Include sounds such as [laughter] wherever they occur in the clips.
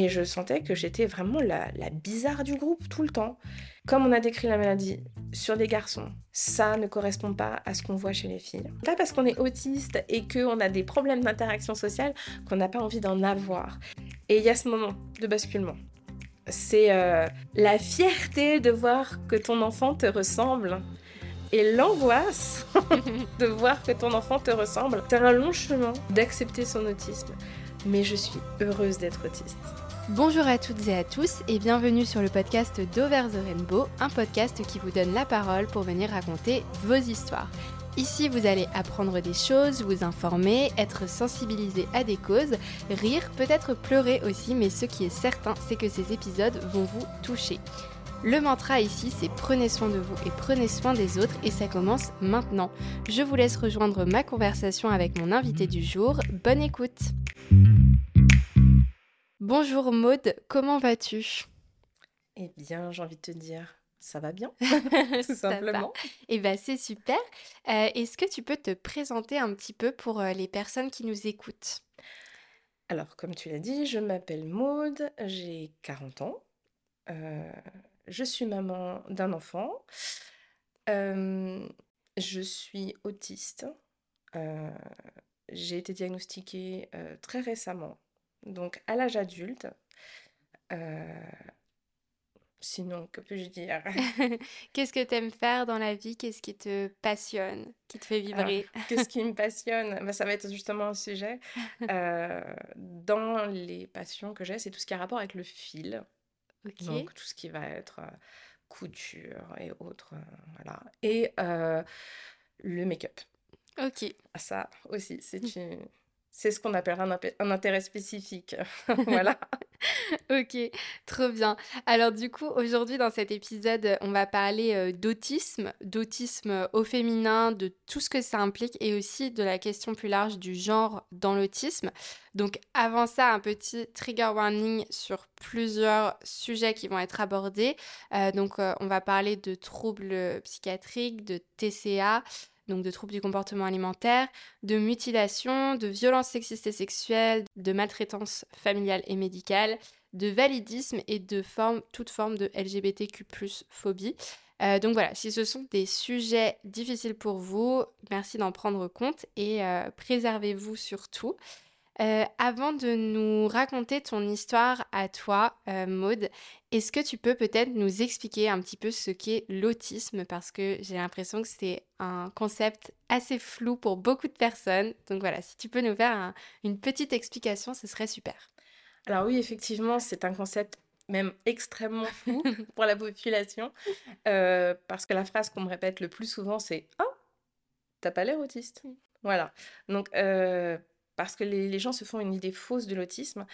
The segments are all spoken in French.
Et je sentais que j'étais vraiment la, bizarre du groupe tout le temps. Comme on a décrit la maladie sur des garçons, ça ne correspond pas à ce qu'on voit chez les filles. Pas parce qu'on est autiste et qu'on a des problèmes d'interaction sociale qu'on n'a pas envie d'en avoir. Et il y a ce moment de basculement. C'est euh, la fierté de voir que ton enfant te ressemble et l'angoisse [laughs] de voir que ton enfant te ressemble. C'est un long chemin d'accepter son autisme, mais je suis heureuse d'être autiste. Bonjour à toutes et à tous et bienvenue sur le podcast d'Over the Rainbow, un podcast qui vous donne la parole pour venir raconter vos histoires. Ici, vous allez apprendre des choses, vous informer, être sensibilisé à des causes, rire, peut-être pleurer aussi, mais ce qui est certain, c'est que ces épisodes vont vous toucher. Le mantra ici, c'est prenez soin de vous et prenez soin des autres et ça commence maintenant. Je vous laisse rejoindre ma conversation avec mon invité du jour. Bonne écoute. Bonjour Maude, comment vas-tu? Eh bien, j'ai envie de te dire, ça va bien, [laughs] tout simplement. Eh bien, c'est super. Euh, est-ce que tu peux te présenter un petit peu pour euh, les personnes qui nous écoutent? Alors, comme tu l'as dit, je m'appelle Maude, j'ai 40 ans. Euh, je suis maman d'un enfant. je suis autiste. j'ai été diagnostiquée très récemment donc à l'âge adulte. Euh, sinon, que puis-je dire? [laughs] Qu'est-ce que tu aimes faire dans la vie? Qu'est-ce qui te passionne? Qui te fait vibrer? [laughs] Qu'est-ce qui me passionne? Bah, Ça va être justement un sujet. [laughs] Euh, dans les passions que j'ai, c'est tout ce qui a rapport avec le fil. Donc tout ce qui va être euh, couture et autres. voilà. Et le make-up. Ok. Ça aussi, c'est une c'est ce qu'on appelle un, intérêt spécifique. [laughs] voilà. [laughs] ok, trop bien. Alors du coup, aujourd'hui dans cet épisode, on va parler euh, d'autisme, d'autisme au féminin, de tout ce que ça implique et aussi de la question plus large du genre dans l'autisme. Donc avant ça, un petit trigger warning sur plusieurs sujets qui vont être abordés. Euh, donc euh, on va parler de troubles psychiatriques, de TCA, donc de troubles du comportement alimentaire, de mutilation, de violences sexistes et sexuelles, de maltraitance familiale et médicale, de validisme et de toute forme de LGBTQ phobie. Euh, donc voilà, si ce sont des sujets difficiles pour vous, merci d'en prendre compte et euh, préservez-vous surtout. Euh, avant de nous raconter ton histoire à toi, euh, Maude, est-ce que tu peux peut-être nous expliquer un petit peu ce qu'est l'autisme? Parce que j'ai l'impression que c'est un concept assez flou pour beaucoup de personnes. Donc voilà, si tu peux nous faire une petite explication, ce serait super. Alors oui, effectivement, c'est un concept même extrêmement flou [laughs] pour la population. Euh, parce que la phrase qu'on me répète le plus souvent, c'est « Oh, t'as pas l'air autiste ». Voilà. Donc parce que les, gens se font une idée fausse de l'autisme,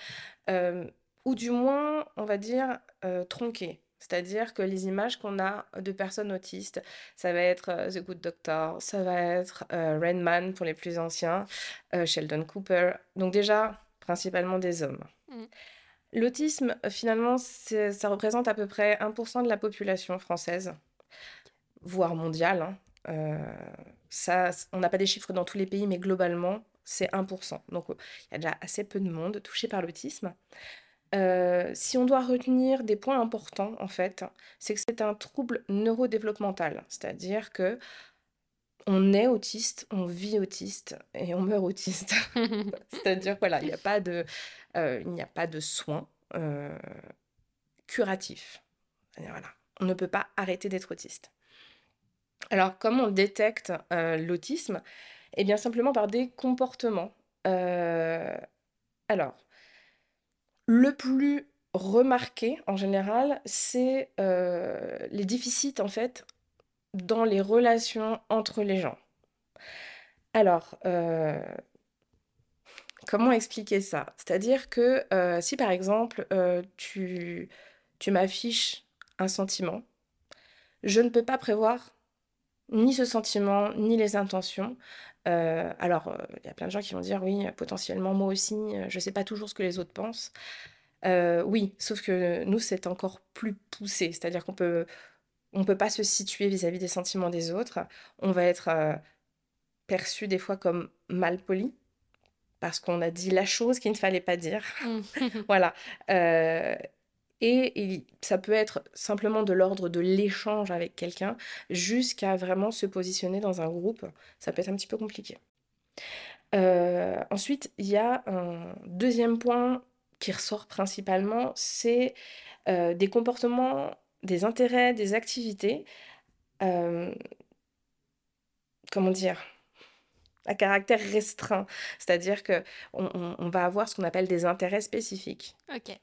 euh, ou du moins, on va dire, euh, tronquée. C'est-à-dire que les images qu'on a de personnes autistes, ça va être euh, The Good Doctor, ça va être Rain Man pour les plus anciens, Sheldon Cooper. Donc déjà, principalement des hommes. Mm. L'autisme, finalement, ça représente à peu près 1% de la population française, voire mondiale. Hein. ça, on n'a pas des chiffres dans tous les pays, mais globalement, c'est 1%. Donc il y a déjà assez peu de monde touché par l'autisme. Euh, si on doit retenir des points importants, en fait, c'est que c'est un trouble neurodéveloppemental, c'est-à-dire que on est autiste, on vit autiste et on meurt autiste. [laughs] c'est-à-dire voilà, il n'y a pas de, euh, il n'y a pas de soins euh, curatifs. Voilà, on ne peut pas arrêter d'être autiste. Alors, comment on détecte l'autisme eh bien, simplement par des comportements. Euh, alors, le plus remarqué en général, c'est euh, les déficits en fait dans les relations entre les gens. Alors, euh, comment expliquer ça? C'est-à-dire que si par exemple tu, tu m'affiches un sentiment, je ne peux pas prévoir ni ce sentiment, ni les intentions. Euh, alors, euh, il y a plein de gens qui vont dire oui, potentiellement moi aussi, euh, je ne sais pas toujours ce que les autres pensent. oui, sauf que nous, c'est encore plus poussé, c'est-à-dire qu'on peut, on peut pas se situer vis-à-vis des sentiments des autres. On va être perçu des fois comme mal poli parce qu'on a dit la chose qu'il ne fallait pas dire. Mmh. [laughs] Voilà. Et ça peut être simplement de l'ordre de l'échange avec quelqu'un jusqu'à vraiment se positionner dans un groupe. Ça peut être un petit peu compliqué. Euh, ensuite, il y a un deuxième point qui ressort principalement, c'est euh, des comportements, des intérêts, des activités, euh, comment dire, à caractère restreint. C'est-à-dire que on va avoir ce qu'on appelle des intérêts spécifiques. Ok.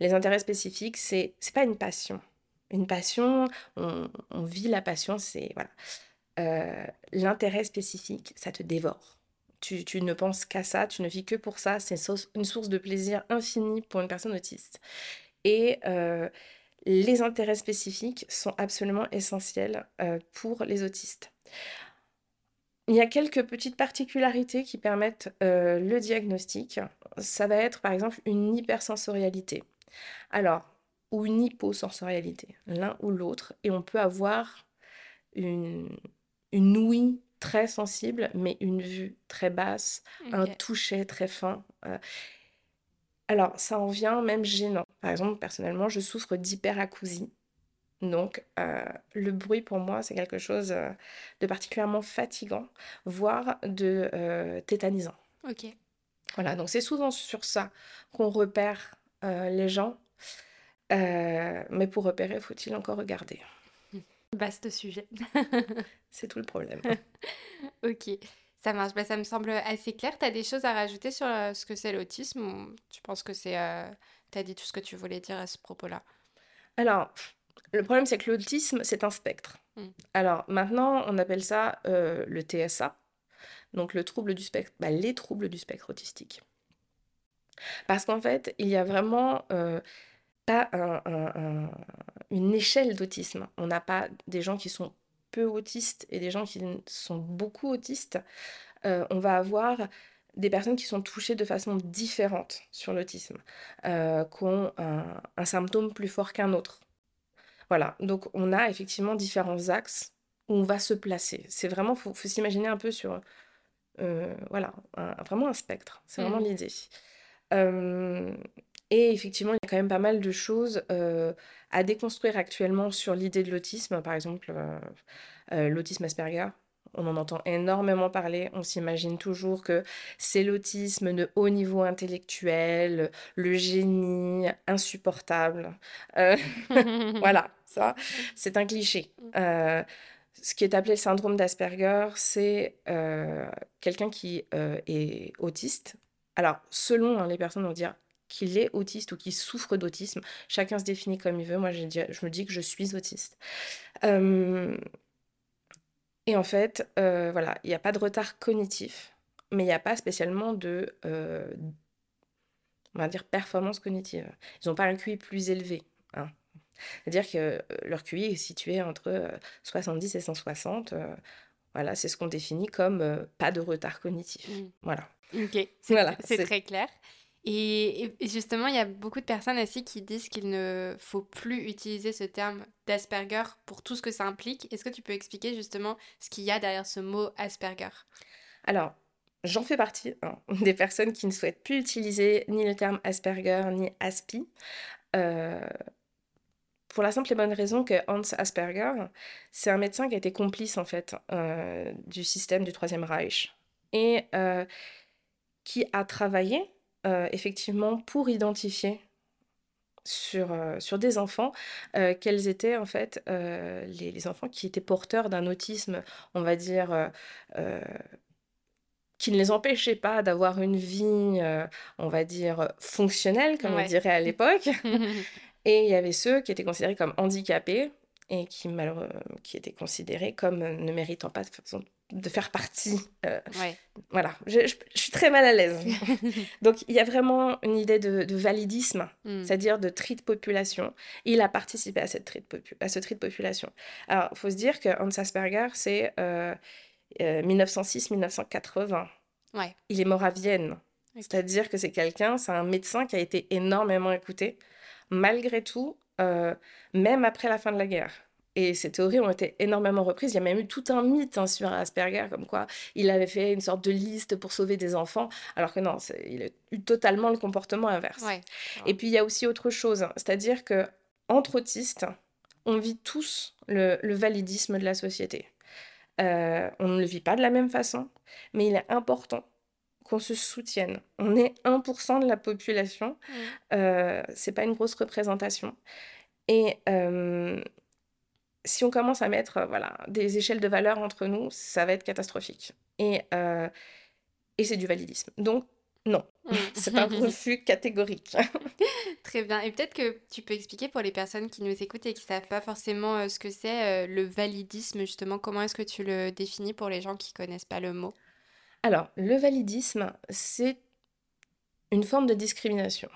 Les intérêts spécifiques, c'est c'est pas une passion. Une passion, on, on vit la passion, c'est voilà. Euh, l'intérêt spécifique, ça te dévore. Tu, tu ne penses qu'à ça, tu ne vis que pour ça. C'est une source de plaisir infini pour une personne autiste. Et euh, les intérêts spécifiques sont absolument essentiels euh, pour les autistes. Il y a quelques petites particularités qui permettent euh, le diagnostic. Ça va être par exemple une hypersensorialité. Alors, ou une hyposensorialité, l'un ou l'autre. Et on peut avoir une, une ouïe très sensible, mais une vue très basse, un toucher très fin. euh. Alors, ça en vient même gênant. Par exemple, personnellement, je souffre d'hyperacousie. Donc, euh, le bruit pour moi, c'est quelque chose euh, de particulièrement fatigant, voire de euh, tétanisant. Ok. Voilà, donc c'est souvent sur ça qu'on repère euh, les gens. Mais pour repérer, faut-il encore regarder? [laughs] Vaste sujet. [laughs] C'est tout le problème. [laughs] Ok. Ça marche. Bah, ça me semble assez clair. Tu as des choses à rajouter sur ce que c'est l'autisme? Tu penses que c'est... tu as dit tout ce que tu voulais dire à ce propos-là? Alors, le problème, c'est que l'autisme, c'est un spectre. Mm. Alors, maintenant, on appelle ça euh, le TSA, donc le trouble du spectre, bah, les troubles du spectre autistique. Parce qu'en fait, il y a vraiment euh, pas un- un- un- une échelle d'autisme. On n'a pas des gens qui sont peu autistes et des gens qui sont beaucoup autistes. Euh, on va avoir des personnes qui sont touchées de façon différente sur l'autisme, euh, qui ont un, un symptôme plus fort qu'un autre. Voilà, donc on a effectivement différents axes où on va se placer. C'est vraiment, faut, faut s'imaginer un peu sur, euh, voilà, un- vraiment un spectre. C'est vraiment Mhm. l'idée. Euh, et effectivement, il y a quand même pas mal de choses euh, à déconstruire actuellement sur l'idée de l'autisme. Par exemple, l'autisme Asperger. On en entend énormément parler. On s'imagine toujours que c'est l'autisme de haut niveau intellectuel, le génie insupportable. Euh, [laughs] [laughs] voilà, ça, c'est un cliché. Euh, ce qui est appelé le syndrome d'Asperger, c'est euh, quelqu'un qui est autiste. Alors, selon hein, les personnes, on va dire qu'il est autiste ou qu'il souffre d'autisme. Chacun se définit comme il veut. Moi, je, dis- je me dis que je suis autiste. Et en fait, euh, voilà, il n'y a pas de retard cognitif, mais il n'y a pas spécialement de, euh, on va dire, performance cognitive. Ils n'ont pas un QI plus élevé. hein. C'est-à-dire que euh, leur QI est situé entre euh, 70 et 160. euh, voilà, c'est ce qu'on définit comme pas de retard cognitif. Mm. Voilà. Ok, c'est Voilà, c'est c'est- très clair. Et, justement, il y a beaucoup de personnes aussi qui disent qu'il ne faut plus utiliser ce terme d'Asperger pour tout ce que ça implique. Est-ce que tu peux expliquer justement ce qu'il y a derrière ce mot Asperger? Alors, j'en fais partie hein, [laughs] des personnes qui ne souhaitent plus utiliser ni le terme Asperger ni Aspi. euh, pour la simple et bonne raison que Hans Asperger, c'est un médecin qui a été complice en fait euh, du système du Troisième Reich et euh, qui a travaillé euh, effectivement pour identifier sur, euh, sur des enfants euh, quels étaient en fait les, les enfants qui étaient porteurs d'un autisme, on va dire, qui ne les empêchait pas d'avoir une vie, on va dire, fonctionnelle, comme on dirait à l'époque. [laughs] Et il y avait ceux qui étaient considérés comme handicapés et qui, malheureux, qui étaient considérés comme ne méritant pas de, façon- de faire partie. euh, Ouais. voilà, je, je- je suis très mal à l'aise. [laughs] Donc il y a vraiment une idée de, de validisme, Mm. c'est-à-dire de tri de population. Il a participé à, cette tri de à ce tri de population. Alors il faut se dire que Hans Asperger, c'est euh, euh, 1906-1980. Ouais. Il est mort à Vienne. C'est-à-dire que c'est quelqu'un, c'est un médecin qui a été énormément écouté, malgré tout, euh, même après la fin de la guerre. Et ces théories ont été énormément reprises. Il y a même eu tout un mythe hein, sur Asperger, comme quoi il avait fait une sorte de liste pour sauver des enfants, alors que non, il a eu totalement le comportement inverse. Et puis il y a aussi autre chose, c'est-à-dire que entre autistes, on vit tous le, validisme de la société. Euh, on ne le vit pas de la même façon, mais il est important qu'on se soutienne. On est 1% de la population, mmh. euh, c'est pas une grosse représentation. Et euh, si on commence à mettre euh, voilà, des échelles de valeur entre nous, ça va être catastrophique. Et, euh, et c'est du validisme. Donc, non, mmh. [laughs] c'est un refus [laughs] catégorique. [laughs] Très bien. Et peut-être que tu peux expliquer pour les personnes qui nous écoutent et qui ne savent pas forcément euh, ce que c'est le validisme, justement, comment est-ce que tu le définis pour les gens qui ne connaissent pas le mot? Alors, le validisme, c'est une forme de discrimination.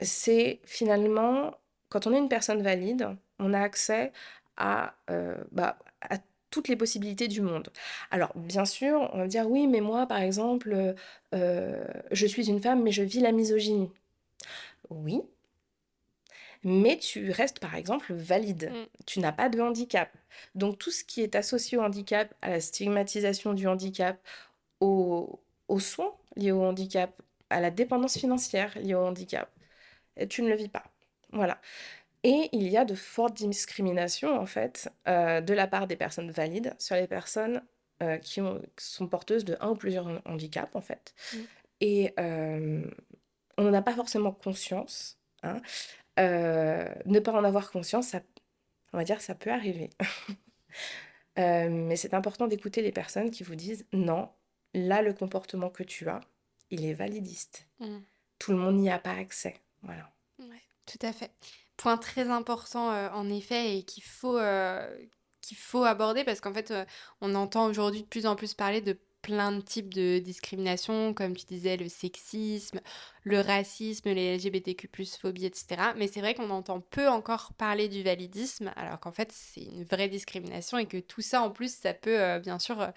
c'est finalement quand on est une personne valide, on a accès à, euh, bah, à toutes les possibilités du monde. Alors, bien sûr, on va dire oui, mais moi, par exemple, euh, je suis une femme, mais je vis la misogynie. Oui, mais tu restes, par exemple, valide. Mm. Tu n'as pas de handicap. Donc, tout ce qui est associé au handicap, à la stigmatisation du handicap, aux, aux soins liés au handicap, à la dépendance financière liée au handicap, tu ne le vis pas. Voilà. Et il y a de fortes discriminations, en fait, euh, de la part des personnes valides sur les personnes euh, qui, sont porteuses de un ou plusieurs handicaps, en fait. Mmh. Et euh, on n'en a pas forcément conscience. Hein. ne pas en avoir conscience, ça, on va dire, ça peut arriver. [laughs] mais c'est important d'écouter les personnes qui vous disent non, là, le comportement que tu as, il est validiste. Mmh. Tout le monde n'y a pas accès. Voilà. Tout à fait. Point très important euh, en effet et qu'il faut, euh, faut aborder parce qu'en fait, euh, on entend aujourd'hui de plus en plus parler de plein de types de discrimination, comme tu disais, le sexisme, le racisme, les LGBTQ+, phobie, etc. Mais c'est vrai qu'on entend peu encore parler du validisme, alors qu'en fait, c'est une vraie discrimination et que tout ça, en plus, ça peut bien sûr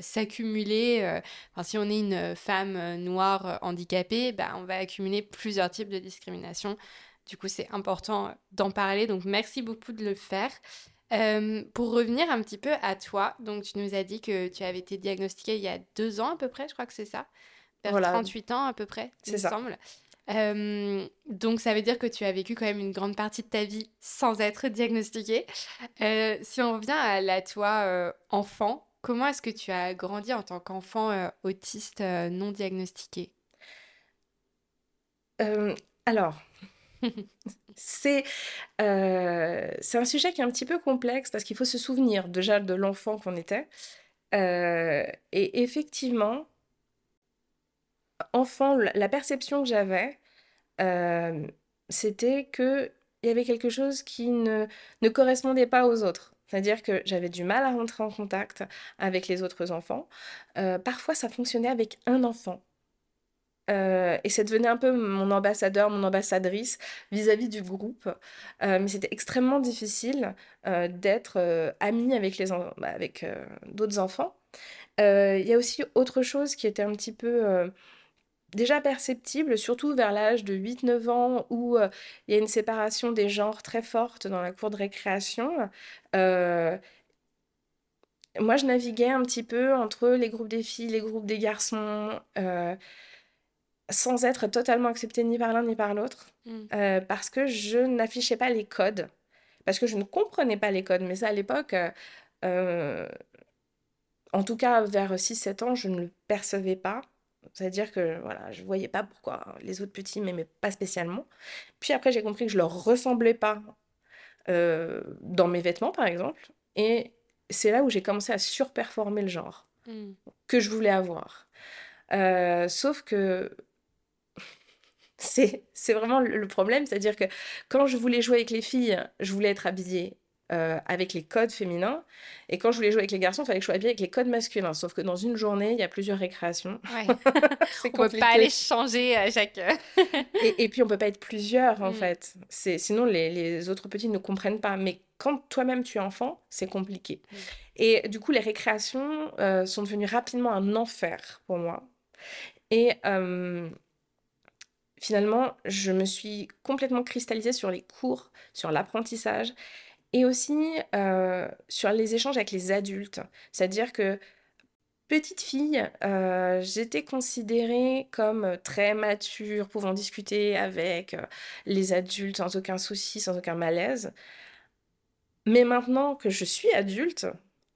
s'accumuler. Enfin, si on est une femme noire handicapée, bah, on va accumuler plusieurs types de discrimination du coup, c'est important d'en parler. Donc, merci beaucoup de le faire. Euh, pour revenir un petit peu à toi, donc tu nous as dit que tu avais été diagnostiquée il y a deux ans à peu près, je crois que c'est ça, vers 38 ans à peu près, il me semble. Euh, donc ça veut dire que tu as vécu quand même une grande partie de ta vie sans être diagnostiquée. Euh, si on revient à la toi enfant, comment est-ce que tu as grandi en tant qu'enfant autiste non diagnostiqué? Alors, c'est euh, c'est un sujet qui est un petit peu complexe parce qu'il faut se souvenir déjà de l'enfant qu'on était. Euh, et effectivement, enfant, la perception que j'avais, euh, c'était qu'il y avait quelque chose qui ne, ne correspondait pas aux autres. C'est-à-dire que j'avais du mal à rentrer en contact avec les autres enfants. parfois, ça fonctionnait avec un enfant. Euh, et c'est devenu un peu mon ambassadeur, mon ambassadrice vis-à-vis du groupe. Euh, mais c'était extrêmement difficile euh, d'être amie avec, les bah, avec d'autres enfants. Il y a aussi autre chose qui était un petit peu déjà perceptible, surtout vers l'âge de 8-9 ans où il y a une séparation des genres très forte dans la cour de récréation. moi, je naviguais un petit peu entre les groupes des filles, les groupes des garçons sans être totalement acceptée ni par l'un ni par l'autre, mm. euh, parce que je n'affichais pas les codes, parce que je ne comprenais pas les codes. Mais ça, à l'époque, euh, euh, en tout cas vers 6-7 ans, je ne le percevais pas. C'est-à-dire que voilà, je ne voyais pas pourquoi les autres petits m'aimaient pas spécialement. Puis après, j'ai compris que je leur ressemblais pas dans mes vêtements, par exemple. Et c'est là où j'ai commencé à surperformer le genre mm. que je voulais avoir. sauf que c'est vraiment le problème, c'est-à-dire que quand je voulais jouer avec les filles, je voulais être habillée euh, avec les codes féminins, et quand je voulais jouer avec les garçons, il fallait que je sois habillée avec les codes masculins. Sauf que dans une journée, il y a plusieurs récréations. Ouais. [laughs] [laughs] on ne peut pas aller changer à chaque. [laughs] et, et, puis on peut pas être plusieurs en mm. fait. C'est sinon les, les, autres petits ne comprennent pas. Mais quand toi-même tu es enfant, c'est compliqué. Mm. Et du coup, les récréations euh, sont devenues rapidement un enfer pour moi. Et euh, finalement, je me suis complètement cristallisée sur les cours, sur l'apprentissage et aussi euh, sur les échanges avec les adultes. C'est-à-dire que petite fille, euh, j'étais considérée comme très mature, pouvant discuter avec euh, les adultes sans aucun souci, sans aucun malaise. Mais maintenant que je suis adulte,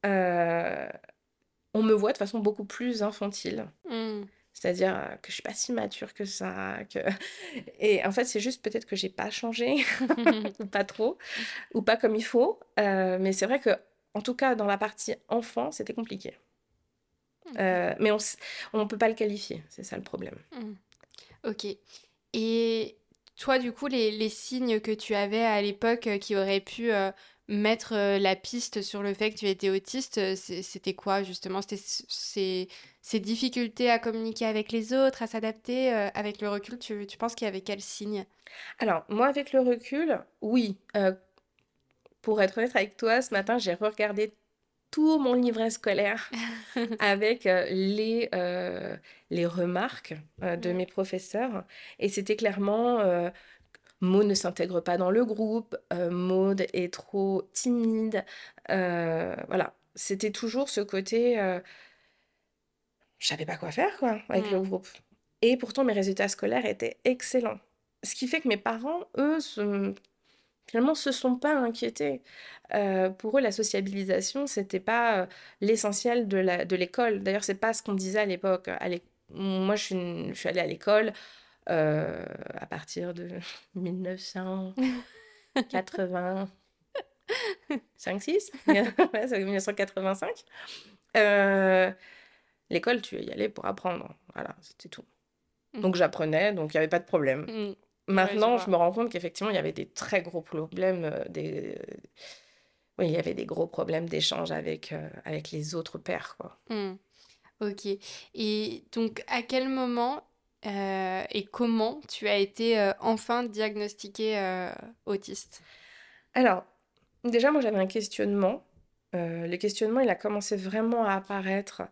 on me voit de façon beaucoup plus infantile. Mmh. C'est-à-dire euh, que je suis pas si mature que ça. Que... [laughs] Et en fait, c'est juste peut-être que j'ai pas changé, [laughs] [laughs] ou pas trop, ou pas comme il faut. Euh, mais c'est vrai que, en tout cas, dans la partie enfant, c'était compliqué. Euh, mais on ne peut pas le qualifier, c'est ça le problème. Mmh. Ok. Et toi, du coup, les, les, signes que tu avais à l'époque qui auraient pu mettre la piste sur le fait que tu étais autiste, c'était quoi justement? C'était ces, difficultés à communiquer avec les autres, à s'adapter Avec le recul, tu, tu penses qu'il y avait quel signe? Alors, moi, avec le recul, oui. pour être honnête avec toi, ce matin, j'ai regardé tout mon livret scolaire [laughs] avec les, les remarques de mes professeurs. Et c'était clairement Maud ne s'intègre pas dans le groupe, euh, Maud est trop timide. Euh, voilà, c'était toujours ce côté. Euh, je savais pas quoi faire quoi avec le mmh. groupe. Et pourtant mes résultats scolaires étaient excellents. Ce qui fait que mes parents, eux, se... finalement, se sont pas inquiétés. pour eux, la sociabilisation, c'était pas l'essentiel de l'école. D'ailleurs, c'est pas ce qu'on disait à l'époque. Moi, je suis, je suis allée à l'école. Euh, à partir de 1985, 6 1985. Euh, l'école, tu y allais pour apprendre. Voilà, c'était tout. Mmh. Donc j'apprenais, donc il n'y avait pas de problème. Mmh. Maintenant, je, me rends compte qu'effectivement, il y avait des très gros problèmes. Euh, des... Oui, il y avait des gros problèmes d'échange avec, avec les autres pères. Quoi. Mmh. Ok. Et donc, à quel moment euh, et comment tu as été euh, enfin diagnostiqué euh, autiste? Alors, déjà, moi j'avais un questionnement. le questionnement, il a commencé vraiment à apparaître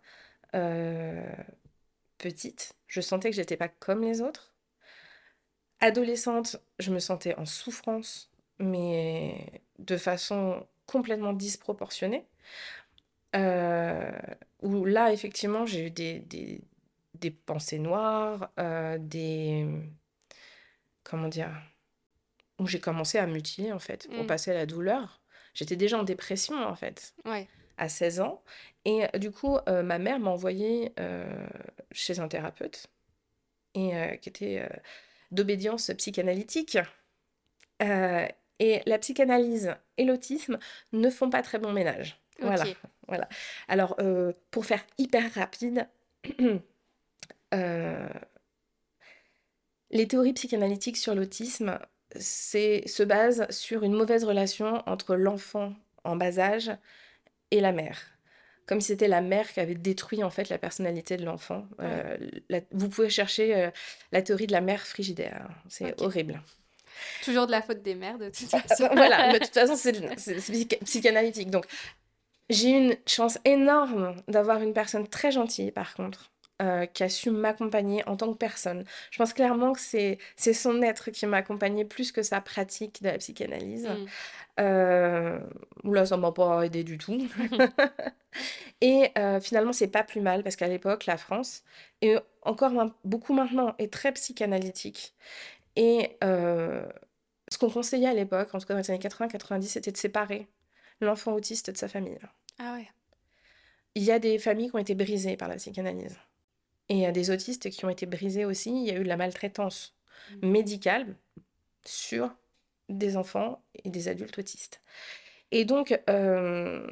petite. Je sentais que j'étais pas comme les autres. Adolescente, je me sentais en souffrance, mais de façon complètement disproportionnée. où là, effectivement, j'ai eu des, des pensées noires, euh, des... Comment dire Où j'ai commencé à mutiler, en fait, pour mmh. passer à la douleur. J'étais déjà en dépression, en fait, à 16 ans. Et euh, du coup, euh, ma mère m'a envoyée chez un thérapeute, et, qui était d'obédience psychanalytique. et la psychanalyse et l'autisme ne font pas très bon ménage. Voilà, voilà. Alors, pour faire hyper rapide, [clears throat] les théories psychanalytiques sur l'autisme se basent sur une mauvaise relation entre l'enfant en bas âge et la mère. Comme si c'était la mère qui avait détruit en fait la personnalité de l'enfant. Euh, vous pouvez chercher euh, la théorie de la mère frigidaire. C'est horrible. Toujours de la faute des mères, de toute façon. [laughs] voilà, de toute façon, c'est [laughs] psychanalytique. Donc, j'ai une chance énorme d'avoir une personne très gentille, par contre, euh, qui a su m'accompagner en tant que personne. Je pense clairement que c'est, c'est son être qui m'a accompagnée plus que sa pratique de la psychanalyse. Mm. Euh, là, ça m'a pas aidé du tout. [laughs] et euh, finalement, c'est pas plus mal parce qu'à l'époque, la France, et encore beaucoup maintenant, est très psychanalytique. Et euh, ce qu'on conseillait à l'époque, en tout cas dans les années 80-90, c'était de séparer l'enfant autiste de sa famille. Ah ouais. Il y a des familles qui ont été brisées par la psychanalyse. Et il y a des autistes qui ont été brisés aussi. Il y a eu de la maltraitance mmh. médicale sur des enfants et des adultes autistes. Et donc, euh,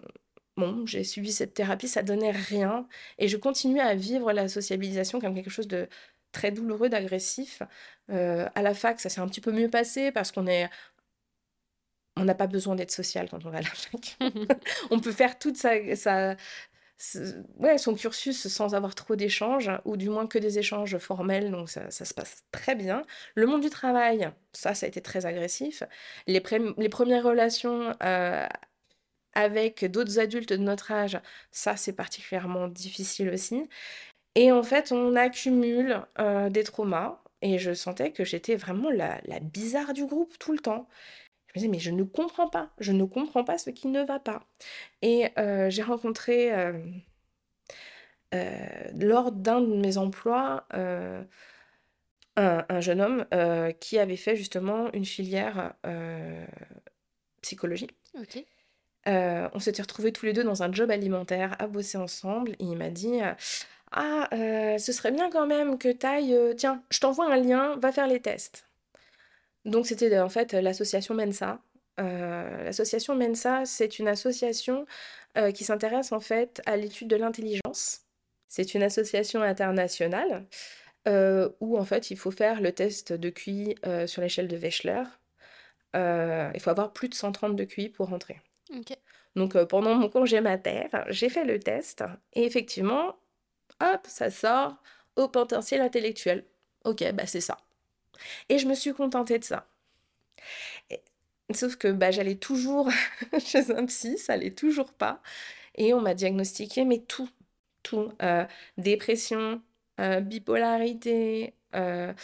bon, j'ai suivi cette thérapie, ça donnait rien. Et je continuais à vivre la sociabilisation comme quelque chose de très douloureux, d'agressif. Euh, à la fac, ça s'est un petit peu mieux passé parce qu'on est on n'a pas besoin d'être social quand on va à la fac. [laughs] on peut faire toute sa, sa, ouais, son cursus sans avoir trop d'échanges, ou du moins que des échanges formels, donc ça, ça, se passe très bien. Le monde du travail, ça, ça a été très agressif. Les, les premières relations euh, avec d'autres adultes de notre âge, ça, c'est particulièrement difficile aussi. Et en fait, on accumule euh, des traumas et je sentais que j'étais vraiment la, la bizarre du groupe tout le temps. Je me disais, mais je ne comprends pas, je ne comprends pas ce qui ne va pas. Et euh, j'ai rencontré, euh, euh, lors d'un de mes emplois, un, un jeune homme qui avait fait justement une filière psychologie. On s'était retrouvés tous les deux dans un job alimentaire à bosser ensemble et il m'a dit Ah, ce serait bien quand même que tu ailles. tiens, je t'envoie un lien, va faire les tests. Donc, c'était en fait l'association Mensa. Euh, l'association Mensa, c'est une association euh, qui s'intéresse en fait à l'étude de l'intelligence. C'est une association internationale euh, où en fait il faut faire le test de QI sur l'échelle de Wechsler. Il faut avoir plus de 130 de QI pour rentrer. Donc pendant mon congé mater, j'ai fait le test et effectivement, hop, ça sort au potentiel intellectuel. Ok, bah c'est ça. Et je me suis contentée de ça. Et- sauf que bah, j'allais toujours [laughs] chez un psy, ça allait toujours pas. Et on m'a diagnostiqué, mais tout, tout. Euh, dépression, euh, bipolarité, euh,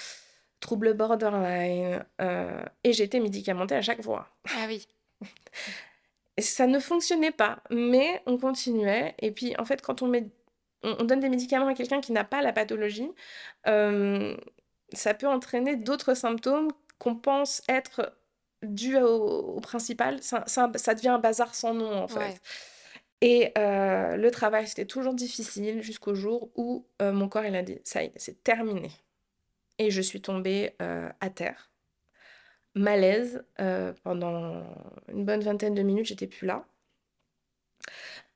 trouble borderline. euh, et j'étais médicamentée à chaque fois. Ah oui. [laughs] Ça ne fonctionnait pas, mais on continuait. Et puis, en fait, quand on met, on, on donne des médicaments à quelqu'un qui n'a pas la pathologie, euh, ça peut entraîner d'autres symptômes qu'on pense être dus au, au principal. Ça, ça, ça devient un bazar sans nom, en fait. Ouais. Et euh, le travail, c'était toujours difficile jusqu'au jour où euh, mon corps, il a dit, ça y est, c'est terminé. Et je suis tombée euh, à terre malaise pendant une bonne vingtaine de minutes, j'étais plus là.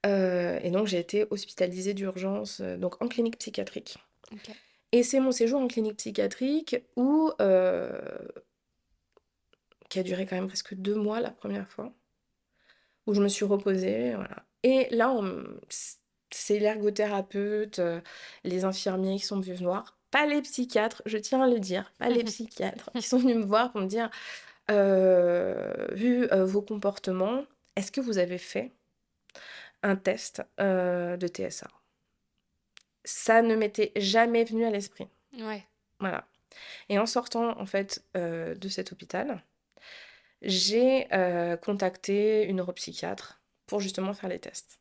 Et donc j'ai été hospitalisée d'urgence, donc en clinique psychiatrique. Ok. Et c'est mon séjour en clinique psychiatrique où, euh, qui a duré quand même presque deux mois la première fois, où je me suis reposée, voilà. Et là, on- c'est l'ergothérapeute, euh, les infirmiers qui sont venus me voir, pas les psychiatres, je tiens à le dire, pas les [laughs] psychiatres, qui sont venus me voir pour me dire, euh, vu euh, vos comportements, est-ce que vous avez fait un test de TSA? Ça ne m'était jamais venu à l'esprit. Ouais. Voilà. Et en sortant en fait euh, de cet hôpital, j'ai euh, contacté une neuropsychiatre pour justement faire les tests.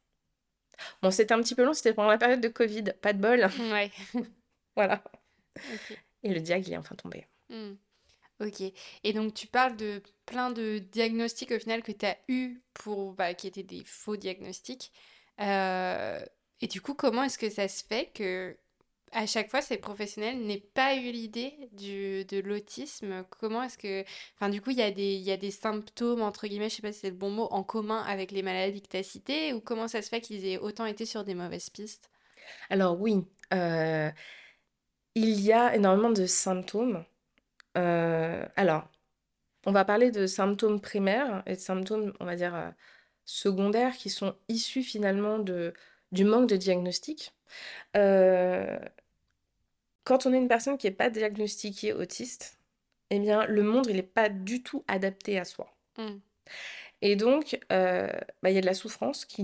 Bon, c'était un petit peu long, c'était pendant la période de Covid, pas de bol, Ouais. [laughs] voilà. Et le diag, il est enfin tombé. Hmm. Ok. Et donc, tu parles de plein de diagnostics au final que tu as eu pour, bah, qui étaient des faux diagnostics. Euh, et du coup, comment est-ce que ça se fait que à chaque fois, ces professionnels n'aient pas eu l'idée de l'autisme? Comment est-ce que... Enfin, du coup, il y a des, il y a des symptômes, entre guillemets, je sais pas si c'est le bon mot, en commun avec les maladies que tu as citées, ou comment ça se fait qu'ils aient autant été sur des mauvaises pistes? Alors oui, euh, il y a énormément de symptômes. Euh, alors, on va parler de symptômes primaires et de symptômes, on va dire, euh, secondaires qui sont issus finalement de, du manque de diagnostic. Euh, quand on est une personne qui n'est pas diagnostiquée autiste, eh bien, le monde, il n'est pas du tout adapté à soi. Hmm. Et donc, euh, bah, il y a de la souffrance qui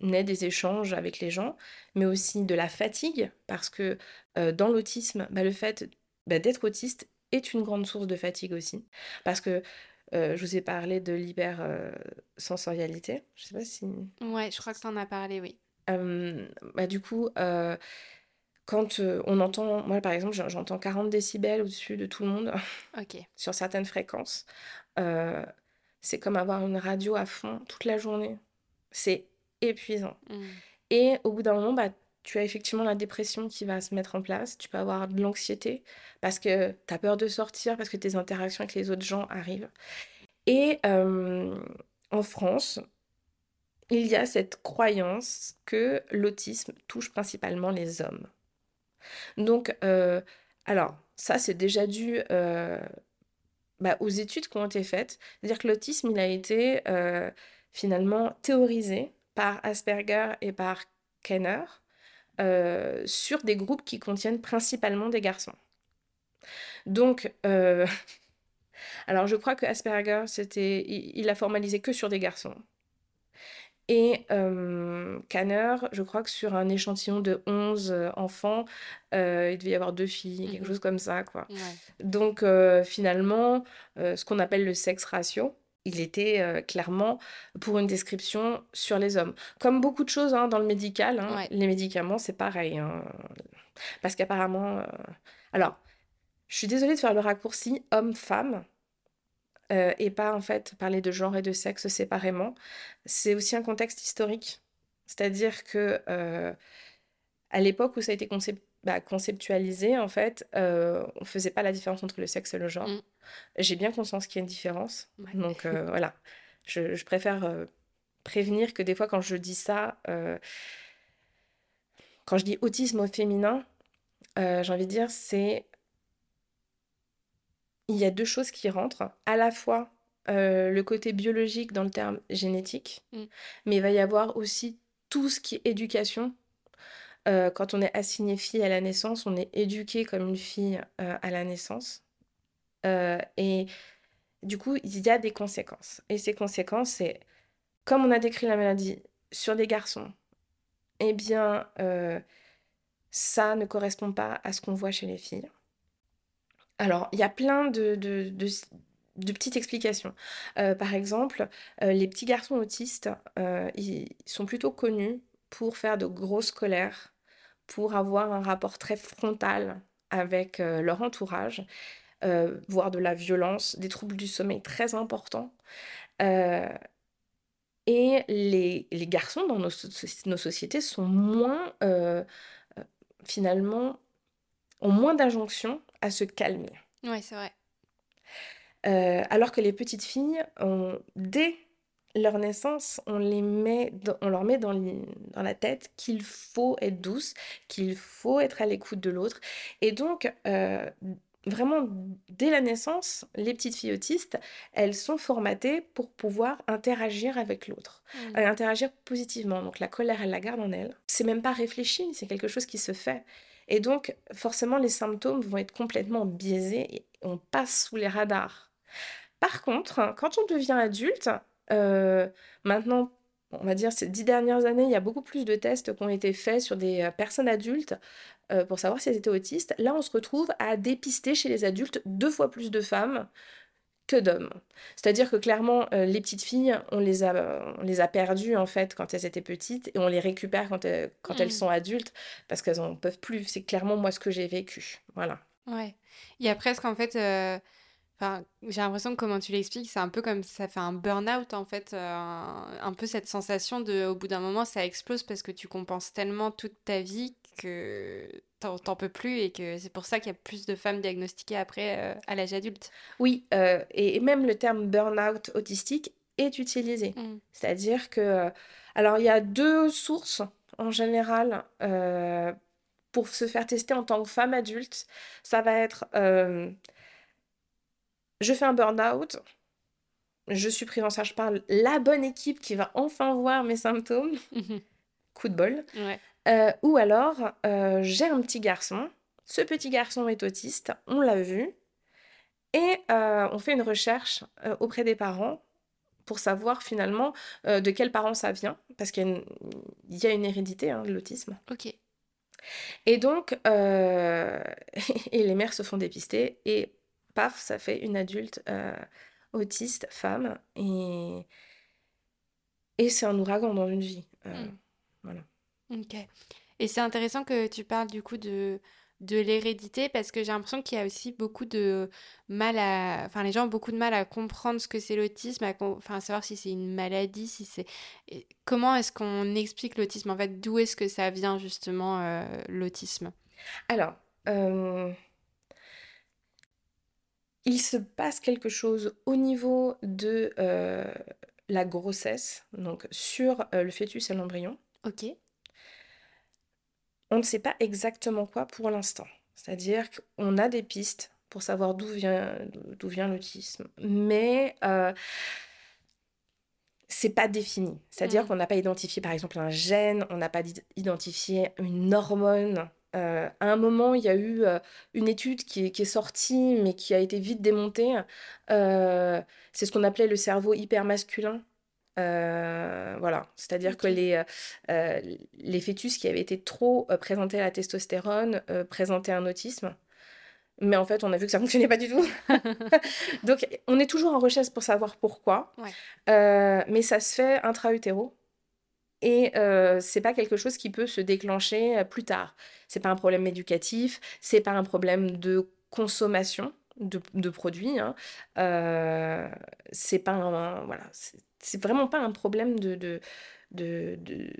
naît des échanges avec les gens, mais aussi de la fatigue, parce que euh, dans l'autisme, bah, le fait bah, d'être autiste est une grande source de fatigue aussi. Parce que euh, je vous ai parlé de l'hypersensorialité. Je sais pas si... Ouais, je crois que tu en as parlé, oui. Euh, bah, du coup, euh, quand euh, on entend, moi par exemple, j'en- j'entends 40 décibels au-dessus de tout le monde [laughs] sur certaines fréquences, c'est comme avoir une radio à fond toute la journée. C'est épuisant. Hmm. Et au bout d'un moment, bah, tu as effectivement la dépression qui va se mettre en place. Tu peux avoir de l'anxiété parce que tu as peur de sortir, parce que tes interactions avec les autres gens arrivent. Et en France, il y a cette croyance que l'autisme touche principalement les hommes. Donc, euh, alors, ça, c'est déjà dû euh, bah, aux études qui ont été faites. C'est-à-dire que l'autisme, il a été euh, finalement théorisé par Asperger et par Kenner sur des groupes qui contiennent principalement des garçons. Donc, [laughs] alors je crois que Asperger, c'était, il, il a formalisé que sur des garçons. Et euh, Kanner, je crois que sur un échantillon de 11 euh, enfants, euh, il devait y avoir deux filles, quelque Mhm. chose comme ça, quoi. Ouais. Donc euh, finalement, ce qu'on appelle le sexe ratio, il était euh, clairement pour une description sur les hommes. Comme beaucoup de choses hein, dans le médical, hein, Ouais. les médicaments, c'est pareil. hein. Parce qu'apparemment... euh, Alors, je suis désolée de faire le raccourci homme-femme. Euh, et pas en fait parler de genre et de sexe séparément. C'est aussi un contexte historique. C'est-à-dire que euh, à l'époque où ça a été bah, conceptualisé, en fait, euh, on faisait pas la différence entre le sexe et le genre. Mm. J'ai bien conscience qu'il y a une différence. Ouais. Donc euh, [laughs] voilà, je, je préfère prévenir que des fois quand je dis ça, quand je dis autisme au féminin, j'ai envie de dire c'est il y a deux choses qui rentrent. À la fois euh, le côté biologique dans le terme génétique, Mm. mais il va y avoir aussi tout ce qui est éducation. Euh, quand on est assigné fille à la naissance, on est éduqué comme une fille euh, à la naissance. Et du coup, il y a des conséquences. Et ces conséquences, c'est comme on a décrit la maladie sur des garçons, eh bien, ça ne correspond pas à ce qu'on voit chez les filles. Alors, il y a plein de, petites explications. Euh, par exemple, euh, les petits garçons autistes, euh, sont plutôt connus pour faire de grosses colères, pour avoir un rapport très frontal avec leur entourage, voire de la violence, des troubles du sommeil très importants. Et les, garçons dans nos, nos sociétés sont moins, finalement, ont moins d'injonctions à se calmer. Ouais, c'est vrai. Euh, alors que les petites filles, on- dès leur naissance, on les met dans- on leur met dans, la tête qu'il faut être douce, qu'il faut être à l'écoute de l'autre. Et donc, euh, vraiment, dès la naissance, les petites filles autistes, elles sont formatées pour pouvoir interagir avec l'autre, Mm. euh, interagir positivement. Donc la colère, elle la garde en elle. C'est même pas réfléchi, c'est quelque chose qui se fait. Et donc, forcément, les symptômes vont être complètement biaisés et on passe sous les radars. Par contre, quand on devient adulte, euh, maintenant, on va dire ces dix dernières années, il y a beaucoup plus de tests qui ont été faits sur des euh, personnes adultes euh, pour savoir si elles étaient autistes. Là, on se retrouve à dépister chez les adultes deux fois plus de femmes que d'hommes. C'est-à-dire que clairement, euh, les petites filles, on les a, on les a perdues en fait quand elles étaient petites et on les récupère quand elles, quand elles Mm. sont adultes parce qu'elles en peuvent plus. C'est clairement moi ce que j'ai vécu. Voilà. Ouais. Il y a presque en fait, euh, enfin, j'ai l'impression que comment tu l'expliques, c'est un peu comme ça fait un burn-out en fait, euh, un, un peu cette sensation de, au bout d'un moment, ça explose parce que tu compenses tellement toute ta vie que t'en t'en peux plus et que c'est pour ça qu'il y a plus de femmes diagnostiquées après euh, à l'âge adulte. Oui, euh, et et même le terme burn-out autistique est utilisé. Mm. C'est-à-dire que, euh, alors il y a deux sources en général euh, pour se faire tester en tant que femme adulte. Ça va être, je fais un burn-out, je suis prise en charge par la bonne équipe qui va enfin voir mes symptômes, [laughs] coup de bol. Ouais. Euh, ou alors, euh, j'ai un petit garçon, ce petit garçon est autiste, on l'a vu, et euh, on fait une recherche auprès des parents pour savoir finalement de quels parents ça vient, parce qu'il y a une, il y a une hérédité hein, de l'autisme. Ok. Et donc, [laughs] et les mères se font dépister, et paf, ça fait une adulte autiste, femme, et, et c'est un ouragan dans une vie. Euh, Mm. voilà. Ok. Et c'est intéressant que tu parles du coup de, de l'hérédité parce que j'ai l'impression qu'il y a aussi beaucoup de mal à... Enfin, les gens ont beaucoup de mal à comprendre ce que c'est l'autisme, à, com- enfin, à savoir si c'est une maladie, si c'est... Comment est-ce qu'on explique l'autisme? En fait, d'où est-ce que ça vient justement euh, l'autisme? Alors, euh, il se passe quelque chose au niveau de euh, la grossesse, donc sur le fœtus et l'embryon. Ok. On ne sait pas exactement quoi pour l'instant. C'est-à-dire qu'on a des pistes pour savoir d'où vient, d'où vient l'autisme, mais euh, c'est pas défini. C'est-à-dire Mm. qu'on n'a pas identifié, par exemple, un gène, on n'a pas identifié une hormone. Euh, à un moment, il y a eu euh, une étude qui est, qui est sortie, mais qui a été vite démontée. Euh, c'est ce qu'on appelait le cerveau hypermasculin. Voilà, c'est-à-dire que les, les fœtus qui avaient été trop présentés à la testostérone présentaient un autisme. Mais en fait, on a vu que ça [laughs] fonctionnait pas du tout. [laughs] Donc, on est toujours en recherche pour savoir pourquoi. mais ça se fait intra-utéro. Et euh, c'est pas quelque chose qui peut se déclencher plus tard. C'est pas un problème éducatif, c'est pas un problème de consommation de, de produits. Hein. Euh, c'est pas un, voilà, c'est vraiment pas un problème de, de, de, de,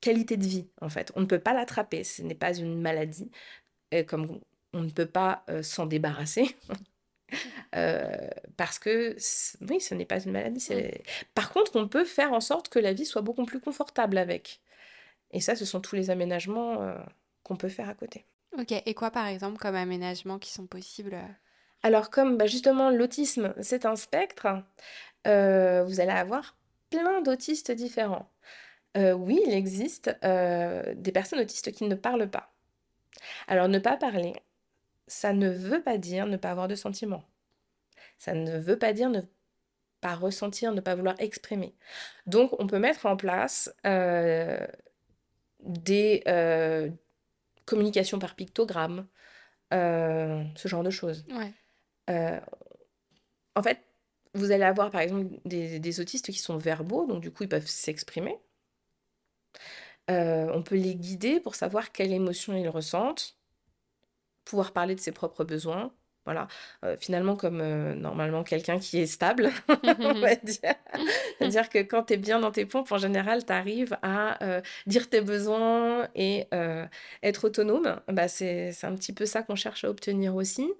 qualité de vie en fait. On ne peut pas l'attraper. Ce n'est pas une maladie. comme on ne peut pas euh, s'en débarrasser. [laughs] Euh, parce que oui, ce n'est pas une maladie. Par contre, on peut faire en sorte que la vie soit beaucoup plus confortable avec. Et ça, ce sont tous les aménagements euh, qu'on peut faire à côté. Ok, et quoi par exemple comme aménagements qui sont possibles Alors comme bah, justement l'autisme, c'est un spectre, vous allez avoir plein d'autistes différents. oui, il existe des personnes autistes qui ne parlent pas. Alors ne pas parler, ça ne veut pas dire ne pas avoir de sentiments. Ça ne veut pas dire ne pas ressentir, ne pas vouloir exprimer. Donc, on peut mettre en place euh, des euh, communications par pictogramme, euh, ce genre de choses. En fait, vous allez avoir par exemple des, autistes qui sont verbaux, donc du coup ils peuvent s'exprimer. on peut les guider pour savoir quelle émotion ils ressentent, pouvoir parler de ses propres besoins. Voilà, euh, finalement, comme euh, normalement quelqu'un qui est stable, [laughs] on va dire. C'est-à-dire que quand tu es bien dans tes pompes, en général, tu arrives à euh, dire tes besoins et être autonome. Bah, c'est un petit peu ça qu'on cherche à obtenir aussi.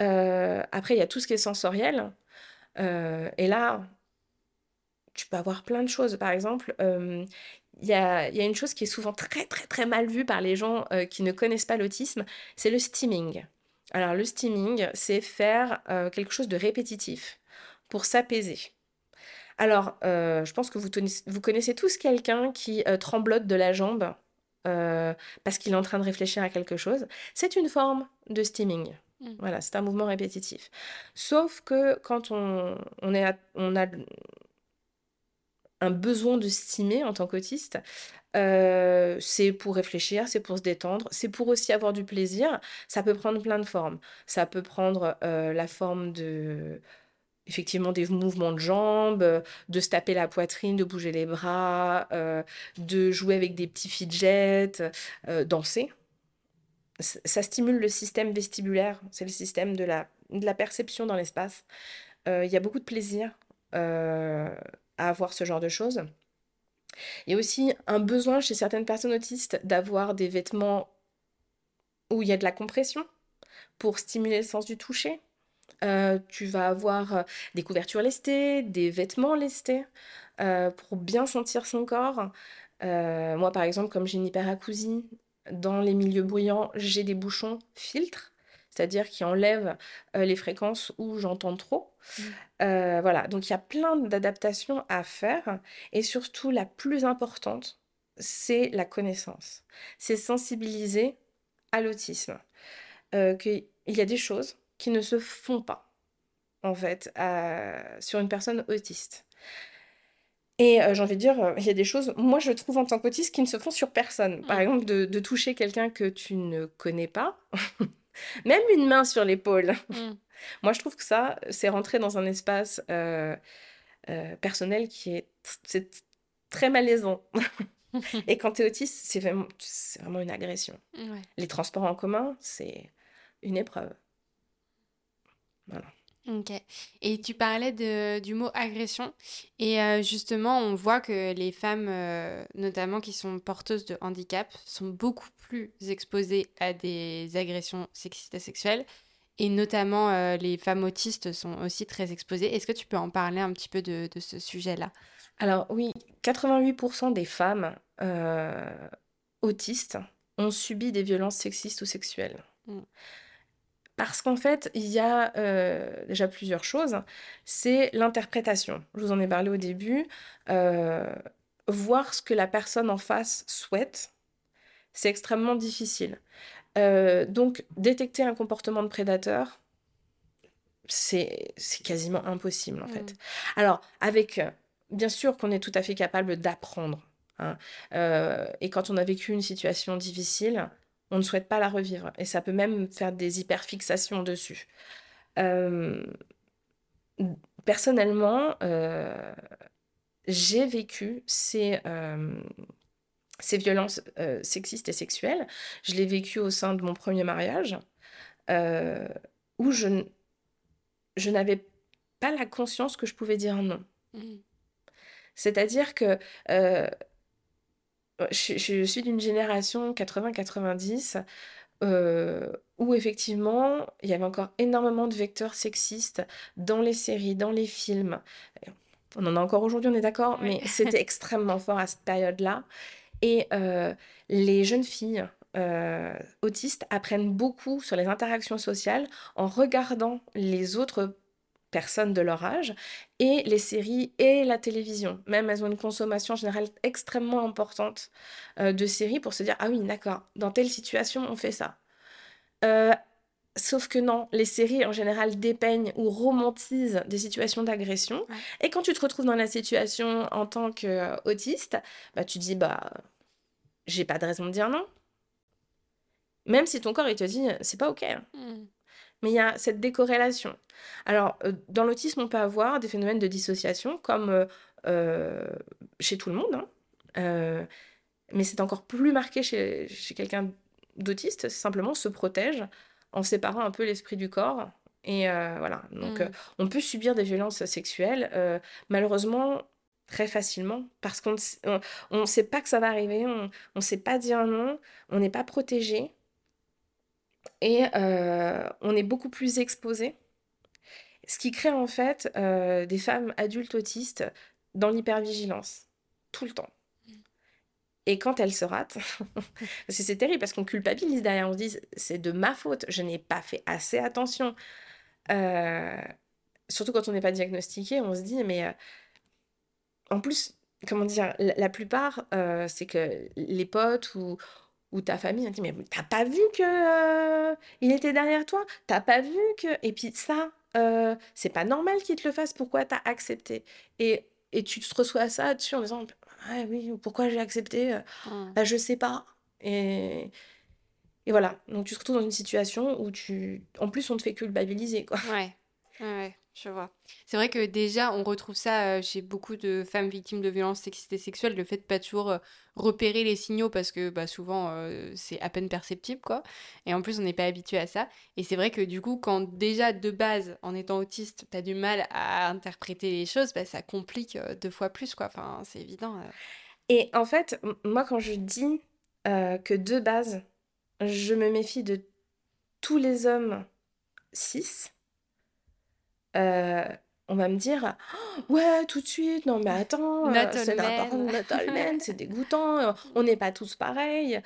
après, il y a tout ce qui est sensoriel. et là, tu peux avoir plein de choses. Par exemple, il y a, une chose qui est souvent très très très mal vue par les gens euh, qui ne connaissent pas l'autisme, c'est le steaming. Alors le steaming, c'est faire euh, quelque chose de répétitif pour s'apaiser. Alors, euh, je pense que vous, vous connaissez tous quelqu'un qui tremblote de la jambe parce qu'il est en train de réfléchir à quelque chose. C'est une forme de steaming. Mmh. Voilà, c'est un mouvement répétitif. Sauf que quand on, on, est on a un besoin de stimer en tant qu'autiste. Euh, c'est pour réfléchir, c'est pour se détendre, c'est pour aussi avoir du plaisir. Ça peut prendre plein de formes. Ça peut prendre euh, la forme de effectivement des mouvements de jambes, de se taper la poitrine, de bouger les bras, euh, de jouer avec des petits fidgets, danser. Ça stimule le système vestibulaire, c'est le système de la, de la perception dans l'espace. Il y a beaucoup de plaisir avoir ce genre de choses. Il y a aussi un besoin chez certaines personnes autistes d'avoir des vêtements où il y a de la compression pour stimuler le sens du toucher. Euh, tu vas avoir euh, des couvertures lestées, des vêtements lestés euh, pour bien sentir son corps. moi, par exemple, comme j'ai une hyperacousie, dans les milieux bruyants, j'ai des bouchons filtres c'est-à-dire qui enlève les fréquences où j'entends trop. Mmh. voilà, donc il y a plein d'adaptations à faire et surtout la plus importante, c'est la connaissance. C'est sensibiliser à l'autisme. qu'il y a des choses qui ne se font pas, en fait, sur une personne autiste. Et j'ai envie de dire, il y a des choses, moi je trouve en tant qu'autiste, qui ne se font sur personne. Par mmh. exemple, de, de toucher quelqu'un que tu ne connais pas, [laughs] Même une main sur l'épaule. Mm. [laughs] Moi, je trouve que ça, c'est rentrer dans un espace euh, euh, personnel qui est, très malaisant. [laughs] [laughs] Et quand tu es autiste, c'est vraiment, vraiment une agression. Les transports en commun, c'est une épreuve. Voilà. Ok. Et tu parlais de, du mot agression. Et euh, justement, on voit que les femmes, euh, notamment qui sont porteuses de handicap, sont beaucoup plus exposées à des agressions sexistes et sexuelles. Et notamment, euh, les femmes autistes sont aussi très exposées. Est-ce que tu peux en parler un petit peu de, de ce sujet-là? Alors oui, 88% des femmes autistes ont subi des violences sexistes ou sexuelles. Mm. Parce qu'en fait, il y a euh, déjà plusieurs choses. C'est l'interprétation. Je vous en ai parlé au début. Euh, voir ce que la personne en face souhaite, c'est extrêmement difficile. Euh, donc, détecter un comportement de prédateur, c'est quasiment impossible en fait. Mmh. Alors, avec bien sûr qu'on est tout à fait capable d'apprendre. hein. Euh, et quand on a vécu une situation difficile, on ne souhaite pas la revivre. Et ça peut même faire des hyperfixations dessus. Euh, personnellement, euh, j'ai vécu ces, euh, ces violences sexistes et sexuelles. Je l'ai vécu au sein de mon premier mariage, où je, je n'avais pas la conscience que je pouvais dire non. Mm. C'est-à-dire que je, je suis d'une génération 80-90 euh, où effectivement il y avait encore énormément de vecteurs sexistes dans les séries, dans les films. On en a encore aujourd'hui, on est d'accord, Oui. mais c'était [laughs] extrêmement fort à cette période-là. Et euh, les jeunes filles euh, autistes apprennent beaucoup sur les interactions sociales en regardant les autres personnes de leur âge et les séries et la télévision. Même elles ont une consommation générale extrêmement importante euh, de séries pour se dire, ah oui, d'accord, dans telle situation, on fait ça. Euh, sauf que non, les séries en général dépeignent ou romantisent des situations d'agression. Ouais. Et quand tu te retrouves dans la situation en tant qu'autiste, bah, tu dis, bah, j'ai pas de raison de dire non. Même si ton corps, il te dit, c'est pas OK. hein. Mais il y a cette décorrélation. Alors, euh, dans l'autisme, on peut avoir des phénomènes de dissociation, comme euh, euh, chez tout le monde, hein. Euh, mais c'est encore plus marqué chez, chez quelqu'un d'autiste, simplement se protège en séparant un peu l'esprit du corps. Et euh, voilà, donc Mm. on peut subir des violences sexuelles, malheureusement, très facilement, parce qu'on ne s- on, on sait pas que ça va arriver, on ne sait pas dire non, on n'est pas protégé, et euh, on est beaucoup plus exposé. Ce qui crée en fait euh, des femmes adultes autistes dans l'hypervigilance, tout le temps. Et quand elles se ratent, [laughs] parce que c'est terrible, parce qu'on culpabilise derrière, on se dit c'est de ma faute, je n'ai pas fait assez attention. Euh, surtout quand on n'est pas diagnostiqué, on se dit mais en plus, comment dire, la, la plupart, euh, c'est que les potes ou, ou ta famille, on dit mais t'as pas vu que euh, il était derrière toi, t'as pas vu que et puis ça, euh, c'est pas normal qu'il te le fasse, pourquoi t'as accepté? Et et tu te reçois ça dessus en disant ah oui, pourquoi j'ai accepté? Mm. Bah, je sais pas. Et, et voilà. Donc tu te retrouves dans une situation où tu, en plus, on te fait culpabiliser, quoi. Ouais, ouais, je vois. C'est vrai que déjà, on retrouve ça euh, chez beaucoup de femmes victimes de violences sexistes et sexuelles, le fait de pas toujours euh, repérer les signaux parce que bah, souvent euh, c'est à peine perceptible, quoi. Et en plus, on n'est pas habitué à ça. Et c'est vrai que du coup, quand déjà de base, en étant autiste, t'as du mal à interpréter les choses, bah, ça complique deux fois plus, quoi. Enfin, c'est évident. Et en fait, moi, quand je dis que de base, je me méfie de tous les hommes cis, euh, on va me dire, Oh, ouais, tout de suite, non mais attends, euh, c'est n'importe c'est [laughs] dégoûtant, on n'est pas tous pareils.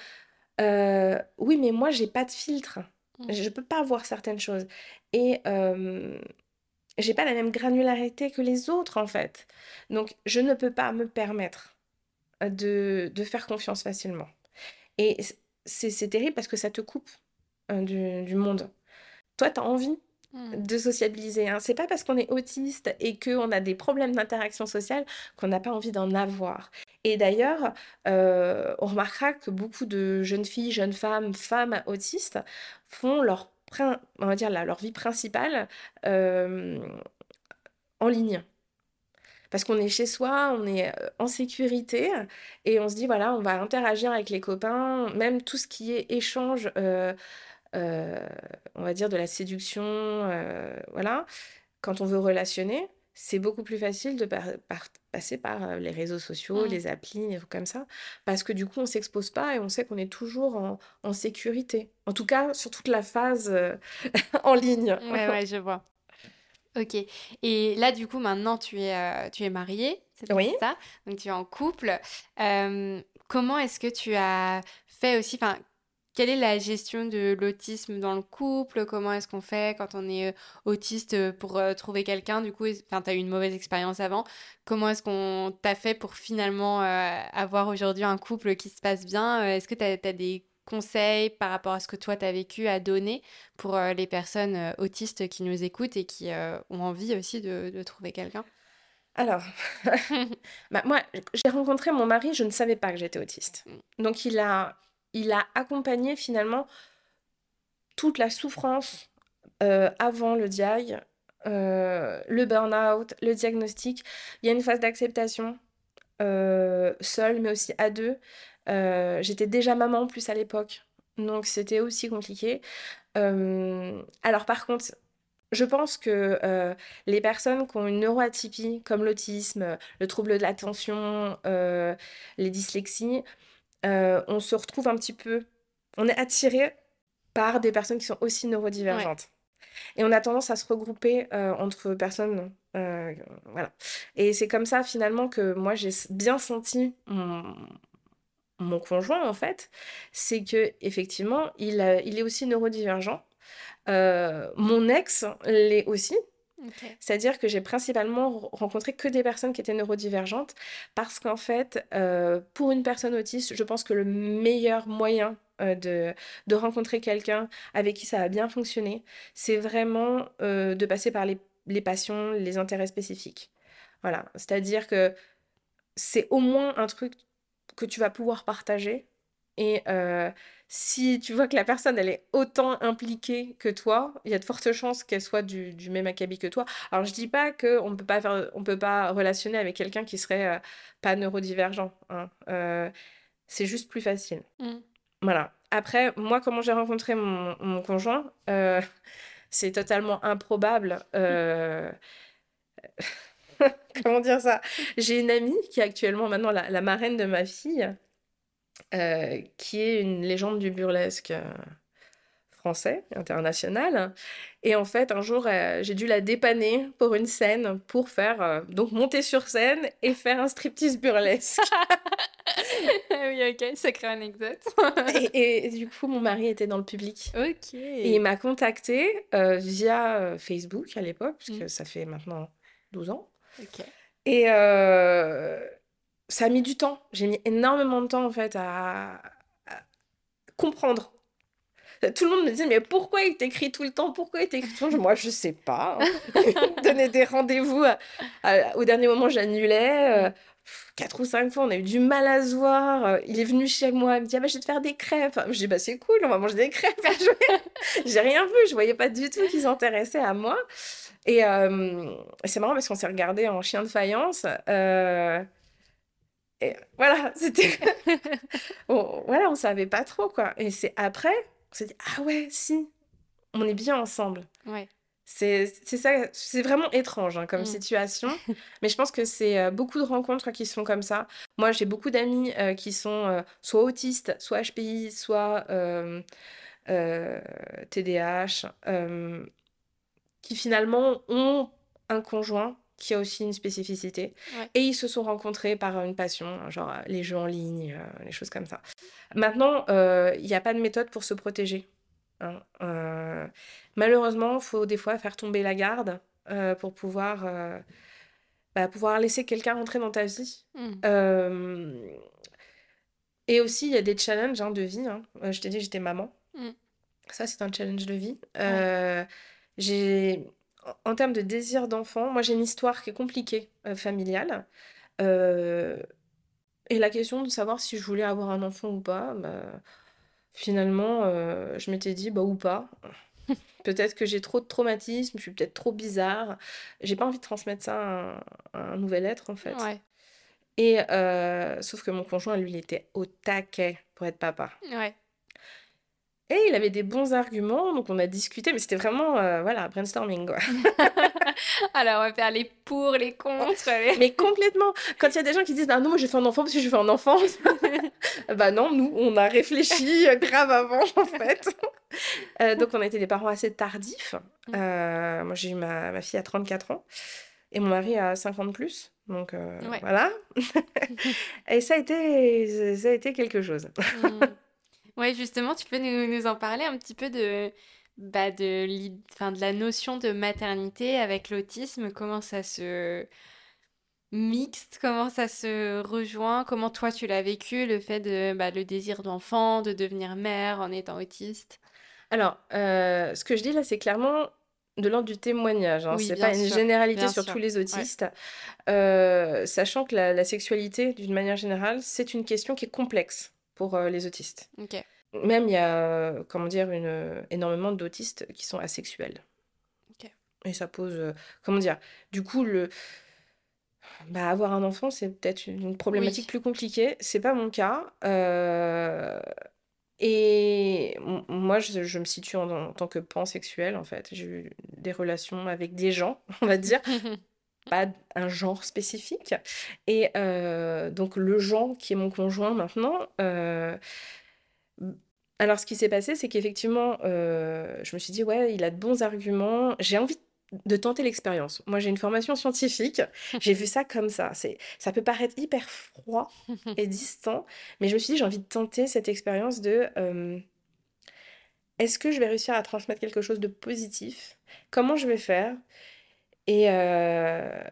Euh, oui, mais moi, j'ai pas de filtre. Mm. Je peux pas voir certaines choses. Et euh, j'ai pas la même granularité que les autres, en fait. Donc, je ne peux pas me permettre de, de faire confiance facilement. Et c'est terrible parce que ça te coupe du, du monde. Toi, tu as envie. De sociabiliser. Hein. C'est pas parce qu'on est autiste et qu'on a des problèmes d'interaction sociale qu'on n'a pas envie d'en avoir. Et d'ailleurs, euh, on remarquera que beaucoup de jeunes filles, jeunes femmes, femmes autistes font leur, vie principale euh, en ligne. Parce qu'on est chez soi, on est euh, en sécurité et on se dit, voilà, on va interagir avec les copains, même tout ce qui est échange, on va dire de la séduction, euh, voilà, quand on veut relationner, c'est beaucoup plus facile de par- par- passer par euh, les réseaux sociaux, Mm. les applis, des trucs comme ça, parce que du coup, on s'expose pas et on sait qu'on est toujours en, en sécurité. En tout cas, sur toute la phase euh, [laughs] en ligne. Ouais, ouais, je vois. Ok. Et là, du coup, maintenant, tu es, euh, tu es mariée, c'est Oui. ça? Donc, tu es en couple. Euh, comment est-ce que tu as fait aussi, enfin, quelle est la gestion de l'autisme dans le couple? Comment est-ce qu'on fait quand on est euh, autiste euh, pour euh, trouver quelqu'un? Du coup, enfin, tu as eu une mauvaise expérience avant. Comment est-ce qu'on t'a fait pour finalement euh, avoir aujourd'hui un couple qui se passe bien? Est-ce que tu as, des conseils par rapport à ce que toi, tu as vécu à donner pour euh, les personnes euh, autistes qui nous écoutent et qui ont envie aussi de, de trouver quelqu'un? Alors, [laughs] bah, moi, j'ai rencontré mon mari, je ne savais pas que j'étais autiste. Mmh. Donc, il a, il a accompagné finalement toute la souffrance euh, avant le diag, euh, le burn-out, le diagnostic. Il y a une phase d'acceptation, euh, seule, mais aussi à deux. Euh, j'étais déjà maman plus à l'époque, donc c'était aussi compliqué. Alors par contre, je pense que les personnes qui ont une neuroatypie, comme l'autisme, le trouble de l'attention, les dyslexies, euh, on se retrouve un petit peu, on est attiré par des personnes qui sont aussi Ouais. neurodivergentes. Et on a tendance à se regrouper euh, entre personnes, euh, voilà. Et c'est comme ça finalement que moi j'ai bien senti mon, mon conjoint en fait, c'est que effectivement il, a- il est aussi neurodivergent. Mon ex l'est aussi. C'est-à-dire que j'ai principalement rencontré que des personnes qui étaient neurodivergentes parce qu'en fait, euh, pour une personne autiste, je pense que le meilleur moyen euh, de, de rencontrer quelqu'un avec qui ça va bien fonctionner, c'est vraiment euh, de passer par les, les passions, les intérêts spécifiques. Voilà, c'est-à-dire que c'est au moins un truc que tu vas pouvoir partager. Et euh, si tu vois que la personne, elle est autant impliquée que toi, il y a de fortes chances qu'elle soit du, du même acabit que toi. Alors, je dis pas qu'on ne peut pas faire, on peut pas relationner avec quelqu'un qui serait euh, pas neurodivergent. hein. Euh, c'est juste plus facile. Mmh. Voilà. Après, moi, comment j'ai rencontré mon, mon conjoint, [laughs] c'est totalement improbable. [laughs] Comment dire ça? J'ai une amie qui est actuellement maintenant la, la marraine de ma fille, euh, qui est une légende du burlesque euh, français, international. Et en fait, un jour, euh, j'ai dû la dépanner pour une scène, pour faire, euh, donc monter sur scène et faire un striptease burlesque. [laughs] oui, ok, sacrée anecdote. [laughs] Et, et du coup, mon mari était dans le public. ok. Et il m'a contacté euh, via Facebook à l'époque, parce Mm. que ça fait maintenant 12 ans. Ok. Et ça a mis du temps. J'ai mis énormément de temps en fait à, à comprendre. Tout le monde me disait, mais pourquoi il t'écrit tout le temps? Pourquoi il t'écrit tout le temps? Moi, je sais pas. hein. [laughs] Donnait des rendez-vous. à- à- au dernier moment, j'annulais. euh, quatre ou cinq fois, on a eu du mal à se voir. Euh, Il est venu chez moi, il me dit, ah, bah, je vais te faire des crêpes. Je dis, bah, c'est cool, on va manger des crêpes. [laughs] J'ai rien vu, je voyais pas du tout qu'ils s'intéressaient à moi. Et euh, c'est marrant parce qu'on s'est regardé en chien de faïence. euh, et voilà, [laughs] c'était. [laughs] Bon, voilà, on savait pas trop, quoi. Et c'est après, on s'est dit, ah ouais, si, on est bien ensemble. Ouais. C'est ça, c'est vraiment étrange hein, comme Mm. situation, [laughs] mais je pense que c'est euh, beaucoup de rencontres qui sont comme ça. Moi, j'ai beaucoup d'amis euh, qui sont euh, soit autistes, soit HPI, soit TDAH, qui finalement ont un conjoint qui a aussi une spécificité, Ouais. et ils se sont rencontrés par une passion, hein, genre euh, les jeux en ligne, euh, les choses comme ça. Maintenant, euh, il n'y a pas de méthode pour se protéger. hein. Euh, malheureusement, il faut des fois faire tomber la garde euh, pour pouvoir, bah, pouvoir laisser quelqu'un rentrer dans ta vie. Mm. Euh, et aussi, il y a des challenges hein, de vie. hein. Je t'ai dit, j'étais maman. Mm. Ça, c'est un challenge de vie. J'ai, en termes de désir d'enfant, moi, j'ai une histoire qui est compliquée, euh, familiale. Euh, et la question de savoir si je voulais avoir un enfant ou pas, bah, finalement, euh, je m'étais dit, bah, ou pas. [laughs] Peut-être que j'ai trop de traumatisme, je suis peut-être trop bizarre. J'ai pas envie de transmettre ça à un, à un nouvel être, en fait. Ouais. Et sauf que mon conjoint, lui, il était au taquet pour être papa. Ouais. Et il avait des bons arguments, donc on a discuté, mais c'était vraiment, euh, voilà, brainstorming, quoi. [laughs] Alors, on va faire les pour, les contre. les- Mais complètement. Quand il y a des gens qui disent, ah non, moi je fais un enfant parce que je fais un enfant. [laughs] bah non, nous, on a réfléchi euh, grave avant, en fait. Euh, donc on a été des parents assez tardifs. Mm. Euh, moi, j'ai eu ma, ma fille à 34 ans et mon mari à 50 plus. Donc Ouais. voilà. [laughs] Et ça a été, ça a été quelque chose. Mm. Ouais, justement, tu peux nous, nous en parler un petit peu de, bah, de, enfin, de la notion de maternité avec l'autisme, comment ça se mixte, comment ça se rejoint, comment toi tu l'as vécu, le fait de, bah, le désir d'enfant, de devenir mère en étant autiste? Alors, euh, ce que je dis là, c'est clairement de l'ordre du témoignage, hein. Oui, C'est pas une sûr, généralité sur sûr. tous les Ouais. autistes. Euh, sachant que la, la sexualité, d'une manière générale, c'est une question qui est complexe pour euh, les autistes. Ok. Même il y a, euh, comment dire, une, euh, énormément d'autistes qui sont asexuels. Ok. Et ça pose, comment dire, du coup, le, bah, avoir un enfant, c'est peut-être une problématique Oui. plus compliquée. C'est pas mon cas. Euh, et moi, je, je me situe en, en tant que pansexuel, en fait. J'ai eu des relations avec des gens, [laughs] on va dire, [laughs] pas un genre spécifique. Et euh, donc, le genre qui est mon conjoint maintenant. euh, alors, ce qui s'est passé, c'est qu'effectivement, euh, je me suis dit, ouais, il a de bons arguments. J'ai envie de tenter l'expérience. Moi, j'ai une formation scientifique. J'ai vu ça comme ça. C'est, ça peut paraître hyper froid [laughs] et distant, mais je me suis dit, j'ai envie de tenter cette expérience de est-ce que je vais réussir à transmettre quelque chose de positif? Comment je vais faire? Et euh,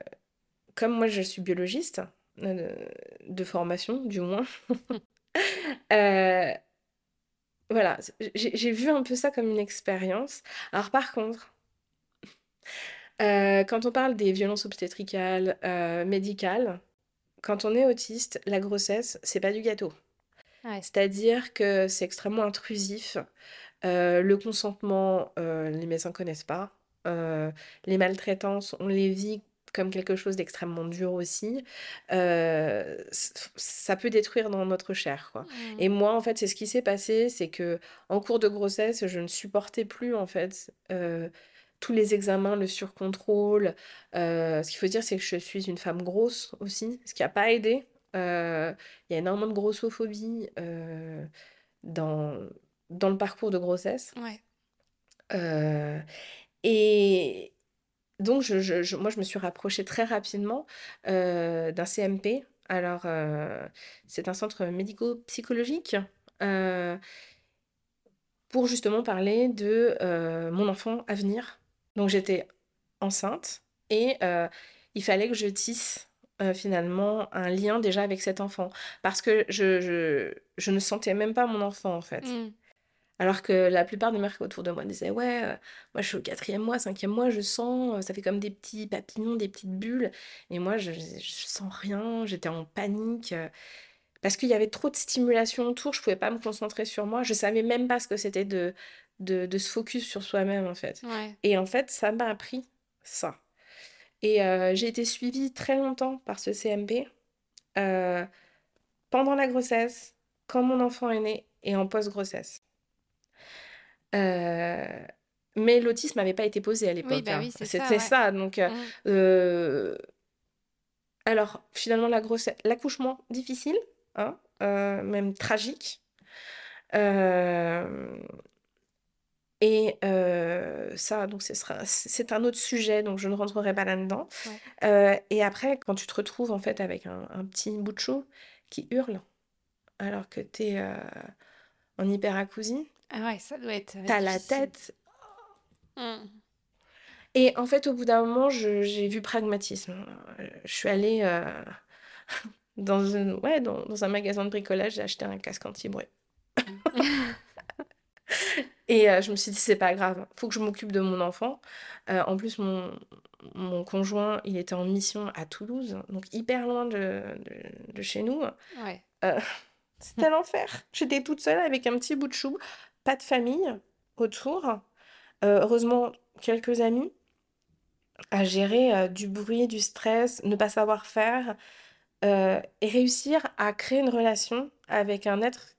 comme moi, je suis biologiste, euh, de formation, du moins, [laughs] euh, voilà, j'ai vu un peu ça comme une expérience. Alors, par contre, euh, quand on parle des violences obstétricales, médicales, quand on est autiste, la grossesse, c'est pas du gâteau. Ouais. C'est-à-dire que c'est extrêmement intrusif. Euh, le consentement, euh, les médecins connaissent pas. Euh, les maltraitances, on les vit comme quelque chose d'extrêmement dur aussi. Euh, ça peut détruire dans notre chair, quoi. Et moi, en fait, c'est ce qui s'est passé, c'est que en cours de grossesse, je ne supportais plus, en fait, euh, tous les examens, le surcontrôle. Euh, ce qu'il faut dire, c'est que je suis une femme grosse aussi, ce qui n'a pas aidé. Il y a énormément de grossophobie dans, dans le parcours de grossesse. Ouais. Et donc, moi, je me suis rapprochée très rapidement euh, d'un CMP. Alors, euh, c'est un centre médico-psychologique euh, pour justement parler de mon enfant à venir. Donc, j'étais enceinte et il fallait que je tisse finalement un lien déjà avec cet enfant parce que je ne sentais même pas mon enfant en fait. Mm. Alors que la plupart des mères autour de moi disaient ouais, euh, moi je suis au quatrième mois, cinquième mois, je sens, euh, ça fait comme des petits papillons, des petites bulles. Et moi je, je sens rien, j'étais en panique euh, parce qu'il y avait trop de stimulation autour, je pouvais pas me concentrer sur moi, je savais même pas ce que c'était de, de, de se focus sur soi-même en fait. Ouais. Et en fait, ça m'a appris ça. Et j'ai été suivie très longtemps par ce CMP pendant la grossesse, quand mon enfant est né et en post-grossesse. Euh, mais l'autisme n'avait pas été posé à Oui, l'époque. bah hein. ça, C'était ouais. ça. Donc, euh, Mm. euh, alors, finalement, la grossesse, l'accouchement difficile, hein, euh, même tragique. Euh, et ça, donc, sera, c'est un autre sujet, donc je ne rentrerai pas là-dedans. Ouais. Et après, quand tu te retrouves en fait avec un, un petit bout de chou qui hurle alors que tu es en hyperacousie, Ah ouais, ça doit être t'as la tête. Mm. Et en fait, au bout d'un moment, j'ai vu pragmatisme. Euh, Je suis allée euh, [laughs] dans, une, ouais, dans, dans un magasin de bricolage, j'ai acheté un casque anti-bruit. [laughs] Et euh, je me suis dit, c'est pas grave, faut que je m'occupe de mon enfant. Euh, en plus, mon, mon conjoint, il était en mission à Toulouse, donc hyper loin de, de, de chez nous. Ouais. Euh, [laughs] c'était l'enfer. J'étais toute seule avec un petit bout de chou, pas de famille autour. Euh, heureusement, quelques amis à gérer euh, du bruit, du stress, ne pas savoir faire euh, et réussir à créer une relation avec un être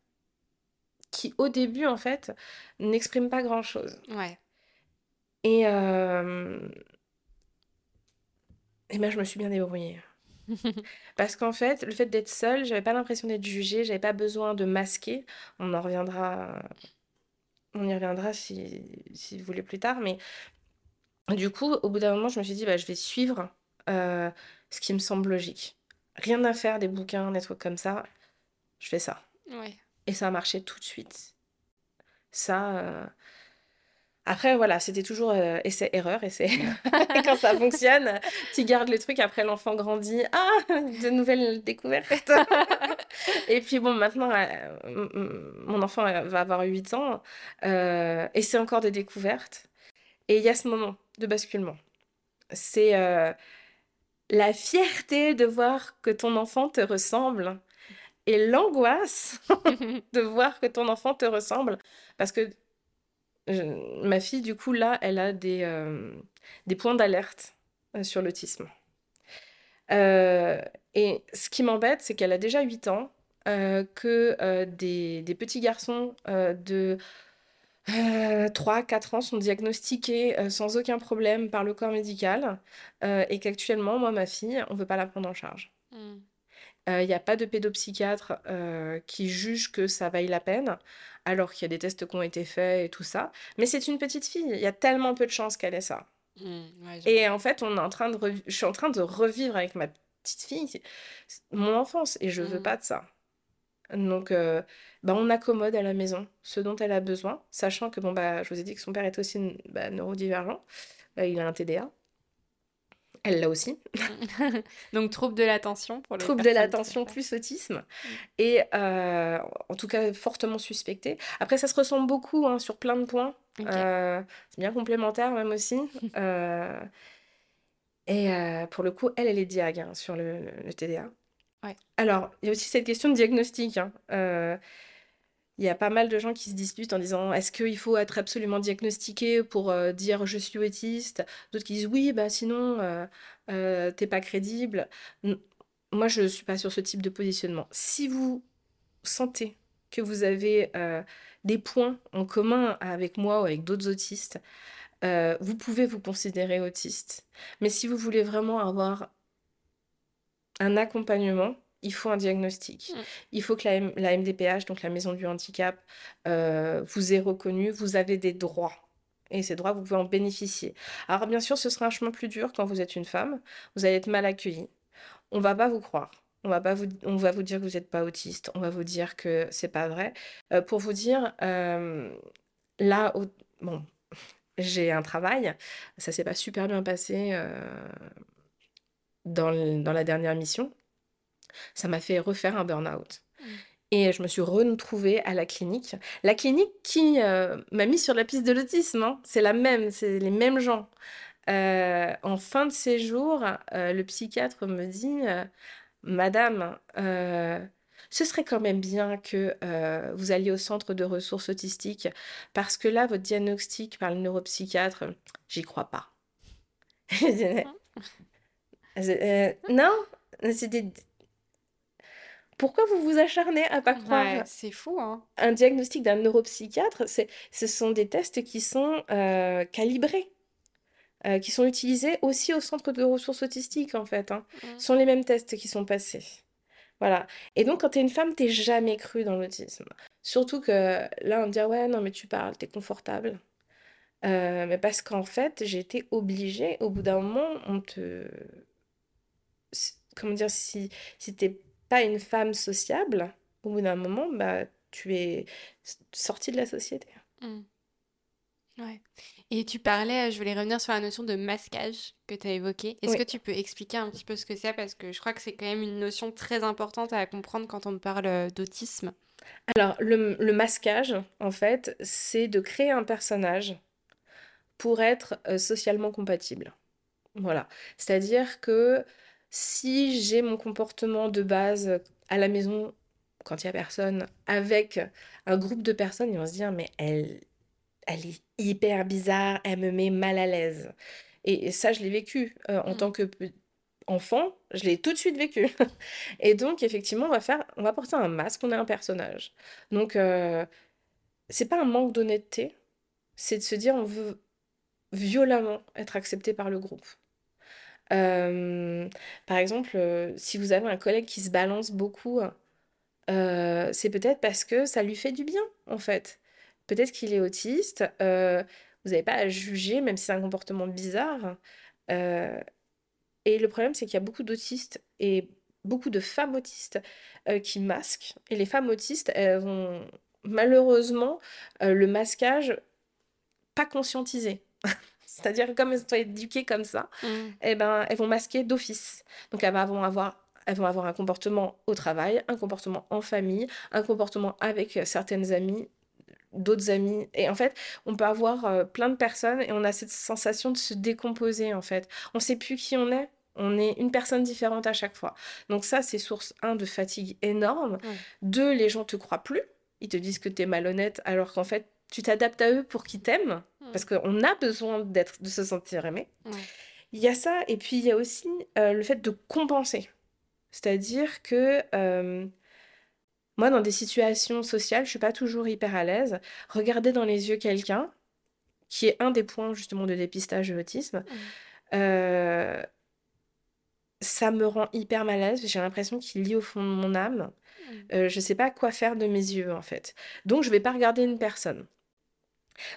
qui, au début, en fait, n'exprime pas grand-chose. Ouais. Et, et ben, je me suis bien débrouillée. [laughs] Parce qu'en fait, le fait d'être seule, j'avais pas l'impression d'être jugée, j'avais pas besoin de masquer. On en reviendra, on y reviendra si, si vous voulez plus tard. Mais du coup, au bout d'un moment, je me suis dit, bah, je vais suivre euh, ce qui me semble logique. Rien à faire des bouquins, des trucs comme ça. Je fais ça. Ouais. Et ça a marché tout de suite. Ça. euh, Après, voilà, c'était toujours euh, essai-erreur, essai. Et [laughs] quand ça fonctionne, tu gardes le truc. Après, l'enfant grandit. Ah, de nouvelles découvertes. [laughs] Et puis, bon, maintenant, euh, mon enfant euh, va avoir 8 ans. euh, et c'est encore des découvertes. Et il y a ce moment de basculement. C'est la fierté de voir que ton enfant te ressemble et l'angoisse [laughs] de voir que ton enfant te ressemble. Parce que ma fille, du coup, là, elle a des, euh, des points d'alerte euh, sur l'autisme. et ce qui m'embête, c'est qu'elle a déjà 8 ans, que des, des, petits garçons de 3-4 ans sont diagnostiqués sans aucun problème par le corps médical et qu'actuellement, moi, ma fille, on ne veut pas la prendre en charge. Mmh. Il n'y a pas de pédopsychiatre qui juge que ça vaille la peine, alors qu'il y a des tests qui ont été faits et tout ça. Mais c'est une petite fille, il y a tellement peu de chances qu'elle ait ça. Mmh, et en fait, on est en train de je suis en train de revivre avec ma petite fille mon enfance et je veux mmh. pas de ça. Donc, bah, on accommode à la maison ce dont elle a besoin, sachant que, bon, bah, je vous ai dit que son père est aussi bah, neurodivergent. Bah, il a un TDA. Elle l'a aussi. [laughs] Donc, trouble de l'attention pour les Trouble de l'attention plus autisme. Mm. Et en tout cas, fortement suspecté. Après, ça se ressemble beaucoup hein, sur plein de points. c'est bien complémentaire même aussi. [laughs] et pour le coup, elle, elle est diag hein, sur le TDA. Alors, il y a aussi cette question de diagnostic. Hein. Euh, il y a pas mal de gens qui se disputent en disant est-ce qu'il faut être absolument diagnostiqué pour euh, dire je suis autiste? D'autres qui disent oui, bah sinon euh, t'es pas crédible. Moi, je suis pas sur ce type de positionnement. Si vous sentez que vous avez des points en commun avec moi ou avec d'autres autistes, vous pouvez vous considérer autiste. Mais si vous voulez vraiment avoir un accompagnement, il faut un diagnostic. Mm. Il faut que la, MDPH, donc la maison du handicap, euh, vous ait reconnu, vous avez des droits. Et ces droits, vous pouvez en bénéficier. Alors bien sûr, ce sera un chemin plus dur quand vous êtes une femme. Vous allez être mal accueillie. On va pas vous croire. On va, pas vous, on va vous dire que vous n'êtes pas autiste. On va vous dire que c'est pas vrai. Euh, pour vous dire, euh, là, bon, [laughs] j'ai un travail. Ça s'est pas super bien passé dans, dans la dernière mission, ça m'a fait refaire un burn-out. Mmh. Et je me suis retrouvée à la clinique. La clinique qui euh, m'a mis sur la piste de l'autisme, hein. c'est la même, c'est les mêmes gens. Euh, en fin de séjour, euh, le psychiatre me dit Madame, ce serait quand même bien que vous alliez au centre de ressources autistiques parce que là, votre diagnostic par le neuropsychiatre, j'y crois pas. [laughs] Euh, non, c'est des... Pourquoi vous vous acharnez à pas croire c'est fou, hein. Un diagnostic d'un neuropsychiatre, ce sont des tests qui sont euh, calibrés, euh, qui sont utilisés aussi au centre de ressources autistiques, en fait. Hein. Mmh. Ce sont les mêmes tests qui sont passés. Voilà. Et donc, quand tu es une femme, t'es jamais cru dans l'autisme. Surtout que là, on me dit, ouais, non, mais tu parles, t'es confortable. mais parce qu'en fait, j'ai été obligée, au bout d'un moment, on te comment dire, si, si t'es pas une femme sociable, au bout d'un moment, bah, tu es sortie de la société. Mmh. Ouais. Et tu parlais, je voulais revenir sur la notion de masquage que tu as évoquée. Est-ce que tu peux expliquer un petit peu ce que c'est? Parce que je crois que c'est quand même une notion très importante à comprendre quand on parle euh, d'autisme. Alors, le, le, masquage, en fait, c'est de créer un personnage pour être euh, socialement compatible. Voilà. C'est-à-dire que si j'ai mon comportement de base à la maison, quand il n'y a personne, avec un groupe de personnes, ils vont se dire, mais elle, elle est hyper bizarre, elle me met mal à l'aise. Et, ça, je l'ai vécu euh, en mmh. tant que enfant, je l'ai tout de suite vécu. [laughs] et donc, effectivement, on va faire, on va porter un masque, on est un personnage. Donc, euh, c'est pas un manque d'honnêteté, c'est de se dire, on veut violemment être accepté par le groupe par exemple, si vous avez un collègue qui se balance beaucoup, c'est peut-être parce que ça lui fait du bien, en fait. Peut-être qu'il est autiste, vous n'avez pas à juger, même si c'est un comportement bizarre. et le problème, c'est qu'il y a beaucoup d'autistes et beaucoup de femmes autistes qui masquent. Et les femmes autistes, elles vont malheureusement le masquage pas conscientisé. [laughs] C'est-à-dire que comme elles sont éduquées comme ça, mmh. eh ben, elles vont masquer d'office. Donc elles vont avoir elles vont avoir un comportement au travail, un comportement en famille, un comportement avec certaines amies d'autres amis. Et en fait, on peut avoir euh, plein de personnes et on a cette sensation de se décomposer, en fait. On sait plus qui on est. On est une personne différente à chaque fois. Donc ça, c'est source, un, de fatigue énorme. Deux, les gens te croient plus. Ils te disent que tu es malhonnête alors qu'en fait, tu t'adaptes à eux pour qu'ils t'aiment. Parce qu'on a besoin d'être, de se sentir aimé. Il y a ça. Et puis, il y a aussi euh, le fait de compenser. C'est-à-dire que... Euh, moi, dans des situations sociales, je suis pas toujours hyper à l'aise. Regarder dans les yeux quelqu'un, qui est un des points justement de dépistage de l'autisme, mmh. euh, ça me rend hyper mal à l'aise. J'ai l'impression qu'il lit au fond de mon âme. Mmh. Euh, je sais pas quoi faire de mes yeux en fait. Donc je vais pas regarder une personne.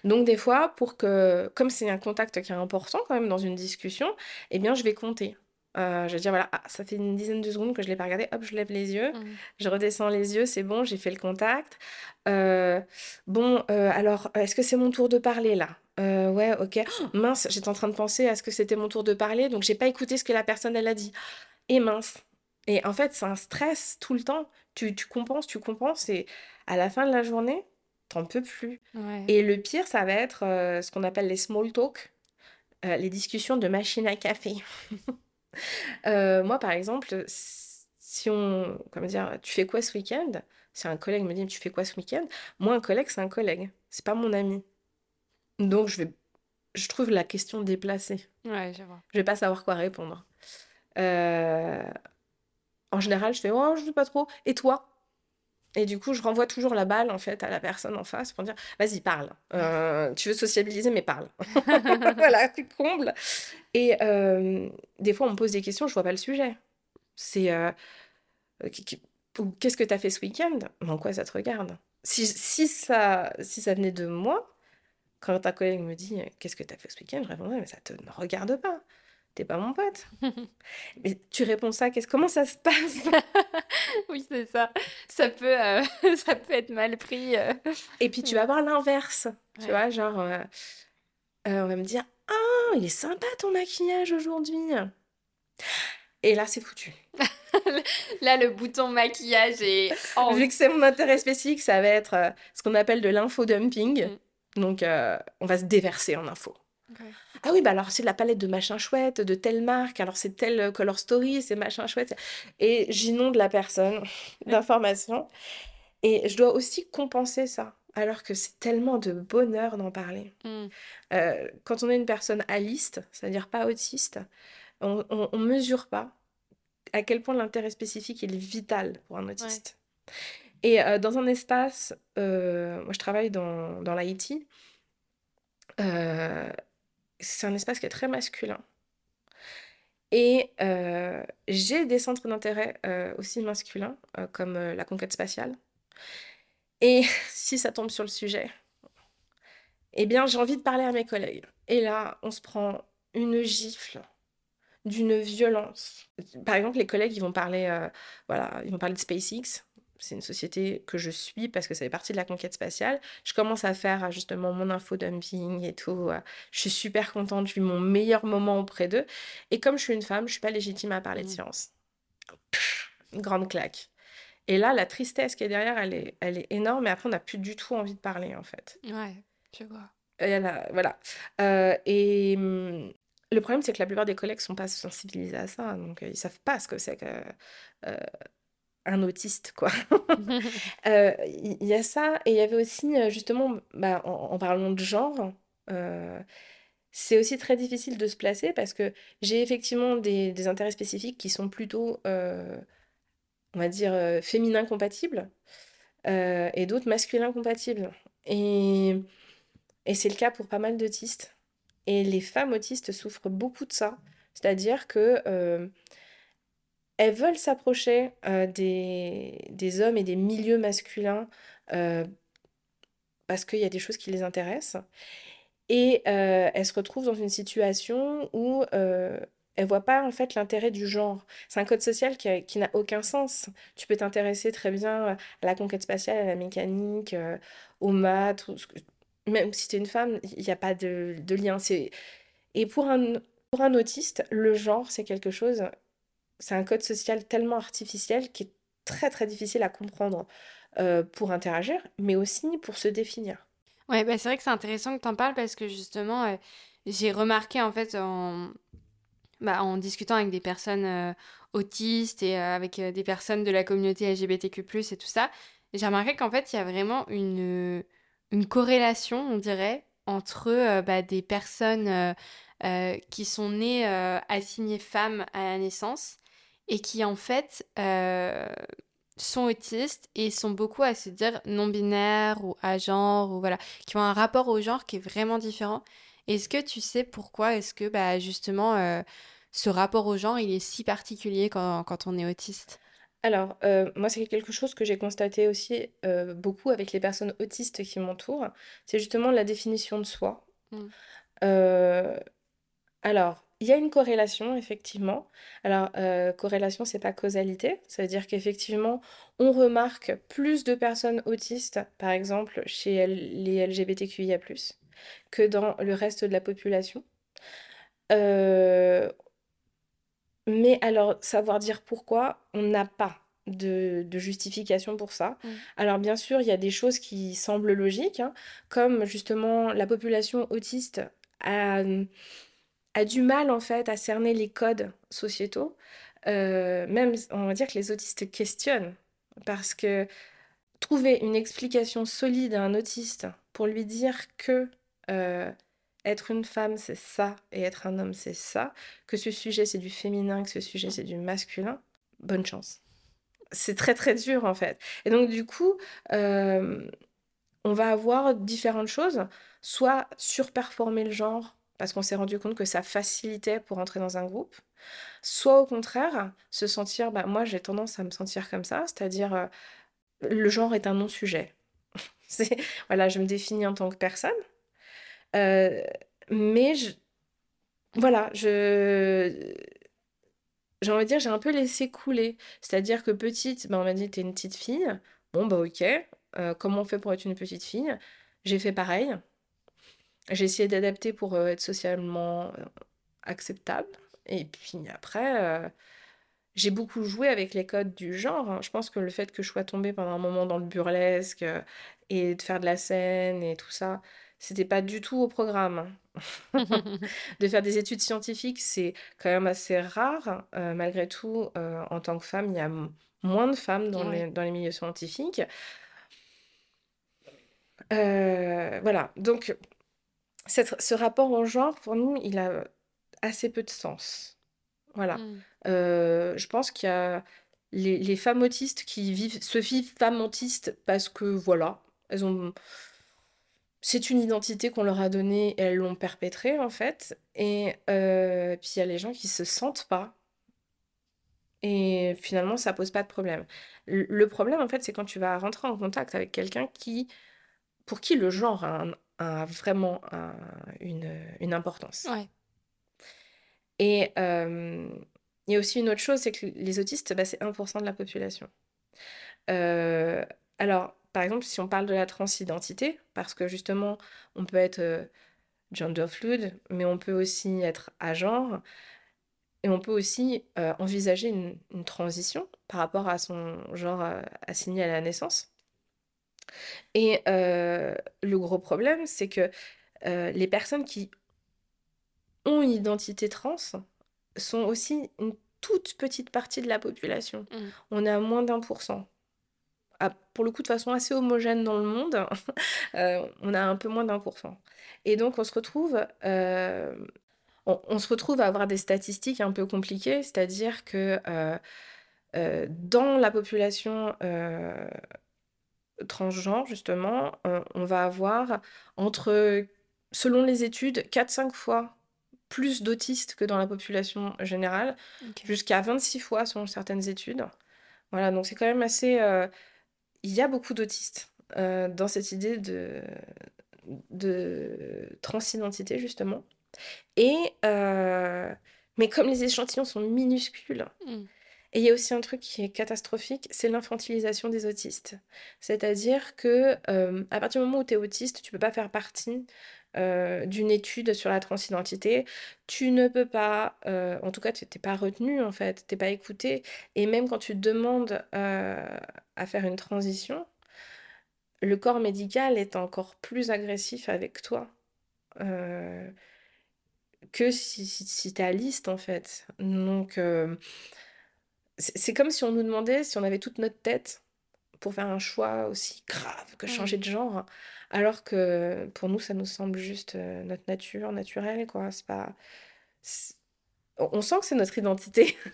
Donc des fois, pour que, comme c'est un contact qui est important quand même dans une discussion, eh bien je vais compter. Euh, je vais dire, voilà, ah, ça fait une dizaine de secondes que je ne l'ai pas regardé, hop, je lève les yeux, mmh. je redescends les yeux, c'est bon, j'ai fait le contact. Euh, bon, alors, est-ce que c'est mon tour de parler là? Ouais, ok. mince, j'étais en train de penser à ce que c'était mon tour de parler, donc j'ai pas écouté ce que la personne, elle a dit. Et mince. Et en fait, c'est un stress tout le temps. Tu, tu compenses, tu compenses, et à la fin de la journée, t'en peux plus. Et le pire, ça va être ce qu'on appelle les small talk, les discussions de machine à café. [laughs] Euh, moi, par exemple, si on, comment dire, tu fais quoi ce week-end? Si un collègue me dit, tu fais quoi ce week-end? Moi, un collègue, c'est un collègue, c'est pas mon ami. Donc, je vais, je trouve la question déplacée. Ouais, je vois. Je vais pas savoir quoi répondre. Euh, en général, je fais, oh, je sais pas trop. Et toi? Et du coup, je renvoie toujours la balle en fait à la personne en face pour dire vas-y, parle. Euh, tu veux sociabiliser, mais parle. [laughs] [laughs] voilà, tu combles. Et euh, des fois, on me pose des questions, je vois pas le sujet. C'est euh, qu'est-ce que tu as fait ce week-end? En quoi ça te regarde? Si, si, ça, si ça venait de moi, quand ta collègue me dit qu'est-ce que tu as fait ce week-end, je répondrais mais ça te regarde pas t'es pas mon pote. [laughs] Mais tu réponds ça, qu'est-ce, comment ça se passe? [laughs] Oui, c'est ça. Ça peut, euh, [laughs] ça peut être mal pris. Euh. Et puis tu vas voir l'inverse. Tu vois, genre, euh, on va me dire Ah, il est sympa ton maquillage aujourd'hui. Et là, c'est foutu. là, le bouton maquillage est. Vu que c'est mon intérêt spécifique, ça va être ce qu'on appelle de l'infodumping. Mm. Donc, on va se déverser en info. Ah oui, bah alors c'est de la palette de machin chouette, de telle marque, alors c'est telle euh, color story, c'est machin chouette. Et j'inonde la personne [laughs] d'informations. Et je dois aussi compenser ça, alors que c'est tellement de bonheur d'en parler. Mmh. Euh, quand on est une personne aliste, c'est-à-dire pas autiste, on, on, mesure pas à quel point l'intérêt spécifique est vital pour un autiste. Et euh, dans un espace, moi je travaille dans, dans l'IT, c'est un espace qui est très masculin. Et euh, j'ai des centres d'intérêt euh, aussi masculins, euh, comme la conquête spatiale. Et [laughs] si ça tombe sur le sujet, eh bien, j'ai envie de parler à mes collègues. Et là, on se prend une gifle d'une violence. Par exemple, les collègues, ils vont parler, voilà, ils vont parler de SpaceX c'est une société que je suis parce que ça fait partie de la conquête spatiale. Je commence à faire justement mon infodumping et tout. Je suis super contente, je vis mon meilleur moment auprès d'eux. Et comme je suis une femme, je suis pas légitime à parler de mmh. science. une grande claque. Et là, la tristesse qui est derrière, elle est, elle est énorme. Et après, on n'a plus du tout envie de parler, en fait. Ouais, je vois. Et voilà. Euh, et mmh, le problème, c'est que la plupart des collègues sont pas sensibilisés à ça. Donc, ils savent pas ce que c'est que... Euh, un autiste, quoi. [laughs] Euh, il y, a ça, et il y avait aussi, euh, justement, bah, en, parlant de genre, euh, c'est aussi très difficile de se placer parce que j'ai effectivement des, intérêts spécifiques qui sont plutôt, on va dire, féminins compatibles et d'autres masculins compatibles. Et, et c'est le cas pour pas mal d'autistes. Et les femmes autistes souffrent beaucoup de ça. C'est-à-dire que elles veulent s'approcher euh, des, hommes et des milieux masculins euh, parce qu'il y a des choses qui les intéressent. Et euh, elles se retrouvent dans une situation où elles ne voient pas en fait l'intérêt du genre. C'est un code social qui, qui n'a aucun sens. Tu peux t'intéresser très bien à la conquête spatiale, à la mécanique, aux maths. Même si tu es une femme, il n'y a pas de, de lien. Et pour un, pour un autiste, le genre, c'est quelque chose c'est un code social tellement artificiel qui est très très difficile à comprendre euh, pour interagir, mais aussi pour se définir. Ouais, bah, c'est vrai que c'est intéressant que tu en parles parce que justement, euh, j'ai remarqué en fait en, bah, en discutant avec des personnes euh, autistes et avec des personnes de la communauté LGBTQ+, et tout ça, j'ai remarqué qu'en fait, il y a vraiment une, une corrélation, on dirait, entre bah, des personnes qui sont nées assignées femmes à la naissance et qui en fait sont autistes et sont beaucoup à se dire non-binaires ou à genre ou voilà, qui ont un rapport au genre qui est vraiment différent. Est-ce que tu sais pourquoi est-ce que bah, justement euh, ce rapport au genre il est si particulier quand, quand on est autiste? Alors, euh, moi, c'est quelque chose que j'ai constaté aussi euh, beaucoup avec les personnes autistes qui m'entourent. C'est justement la définition de soi. Mmh. alors, il y a une corrélation, effectivement. Alors, euh, corrélation, c'est pas causalité. Ça veut dire qu'effectivement, on remarque plus de personnes autistes, par exemple, chez les LGBTQIA+, que dans le reste de la population. Euh, mais alors, savoir dire pourquoi, on n'a pas de, justification pour ça. Mmh. Alors bien sûr, il y a des choses qui semblent logiques, hein, comme justement la population autiste a a du mal en fait à cerner les codes sociétaux. Euh, même, on va dire que les autistes questionnent parce que trouver une explication solide à un autiste pour lui dire que euh, être une femme c'est ça et être un homme c'est ça, que ce sujet c'est du féminin, que ce sujet c'est du masculin, bonne chance. C'est très très dur en fait. Et donc du coup, euh, on va avoir différentes choses, soit surperformer le genre parce qu'on s'est rendu compte que ça facilitait pour entrer dans un groupe, soit au contraire, se sentir, bah, moi j'ai tendance à me sentir comme ça, c'est-à-dire euh, le genre est un non-sujet. [laughs] voilà, je me définis en tant que personne, euh, mais je, voilà, je j'ai envie de dire, j'ai un peu laissé couler. C'est-à-dire que petite, bah, on m'a dit, t'es une petite fille. Bon, bah ok, euh, comment on fait pour être une petite fille? J'ai fait pareil. J'ai essayé d'adapter pour euh, être socialement euh, acceptable. Et puis après, euh, j'ai beaucoup joué avec les codes du genre. hein. Je pense que le fait que je sois tombée pendant un moment dans le burlesque et de faire de la scène et tout ça, c'était pas du tout au programme. [laughs] De faire des études scientifiques, c'est quand même assez rare. malgré tout, en tant que femme, il y a moins de femmes dans les, dans les milieux scientifiques. voilà, donc ce rapport au genre, pour nous, il a assez peu de sens. Voilà. Mmh. Euh, je pense qu'il y a les, femmes autistes qui vivent, se vivent femmes autistes parce que, voilà, elles ont... C'est une identité qu'on leur a donnée et elles l'ont perpétrée, en fait. Et euh, puis, il y a les gens qui se sentent pas. Et finalement, ça pose pas de problème. Le problème, en fait, c'est quand tu vas rentrer en contact avec quelqu'un qui, pour qui le genre a un, a vraiment une, importance. Et il y a aussi une autre chose, c'est que les autistes, bah, c'est 1% de la population. Euh, alors, par exemple, si on parle de la transidentité, parce que justement, on peut être euh, gender fluid, mais on peut aussi être à genre, et on peut aussi euh, envisager une, une, transition par rapport à son genre assigné à la naissance. Et euh, le gros problème, c'est que euh, les personnes qui ont une identité trans sont aussi une toute petite partie de la population. Mmh. On est à moins d'un pour cent. Ah, pour le coup, de façon assez homogène dans le monde, [laughs] euh, on a un peu moins d'un pour cent. Et donc, on se retrouve, on, se retrouve à avoir des statistiques un peu compliquées, c'est-à-dire que dans la population transgenre, justement, on, va avoir entre, selon les études, 4-5 fois plus d'autistes que dans la population générale, jusqu'à 26 fois selon certaines études. Voilà, donc c'est quand même assez... Euh, il y a beaucoup d'autistes euh, dans cette idée de, de transidentité, justement. Et... Euh, mais comme les échantillons sont minuscules, mmh. Et il y a aussi un truc qui est catastrophique, c'est l'infantilisation des autistes. C'est-à-dire que euh, à partir du moment où tu es autiste, tu peux pas faire partie euh, d'une étude sur la transidentité. Tu ne peux pas, euh, en tout cas, tu n'es pas retenu en fait, tu n'es pas écouté. Et même quand tu demandes à faire une transition, le corps médical est encore plus agressif avec toi que si, si, tu es à liste, en fait. Donc, c'est comme si on nous demandait si on avait toute notre tête pour faire un choix aussi grave que changer de genre, alors que pour nous, ça nous semble juste euh, notre nature naturelle, quoi. C'est pas on sent que c'est notre identité. [laughs]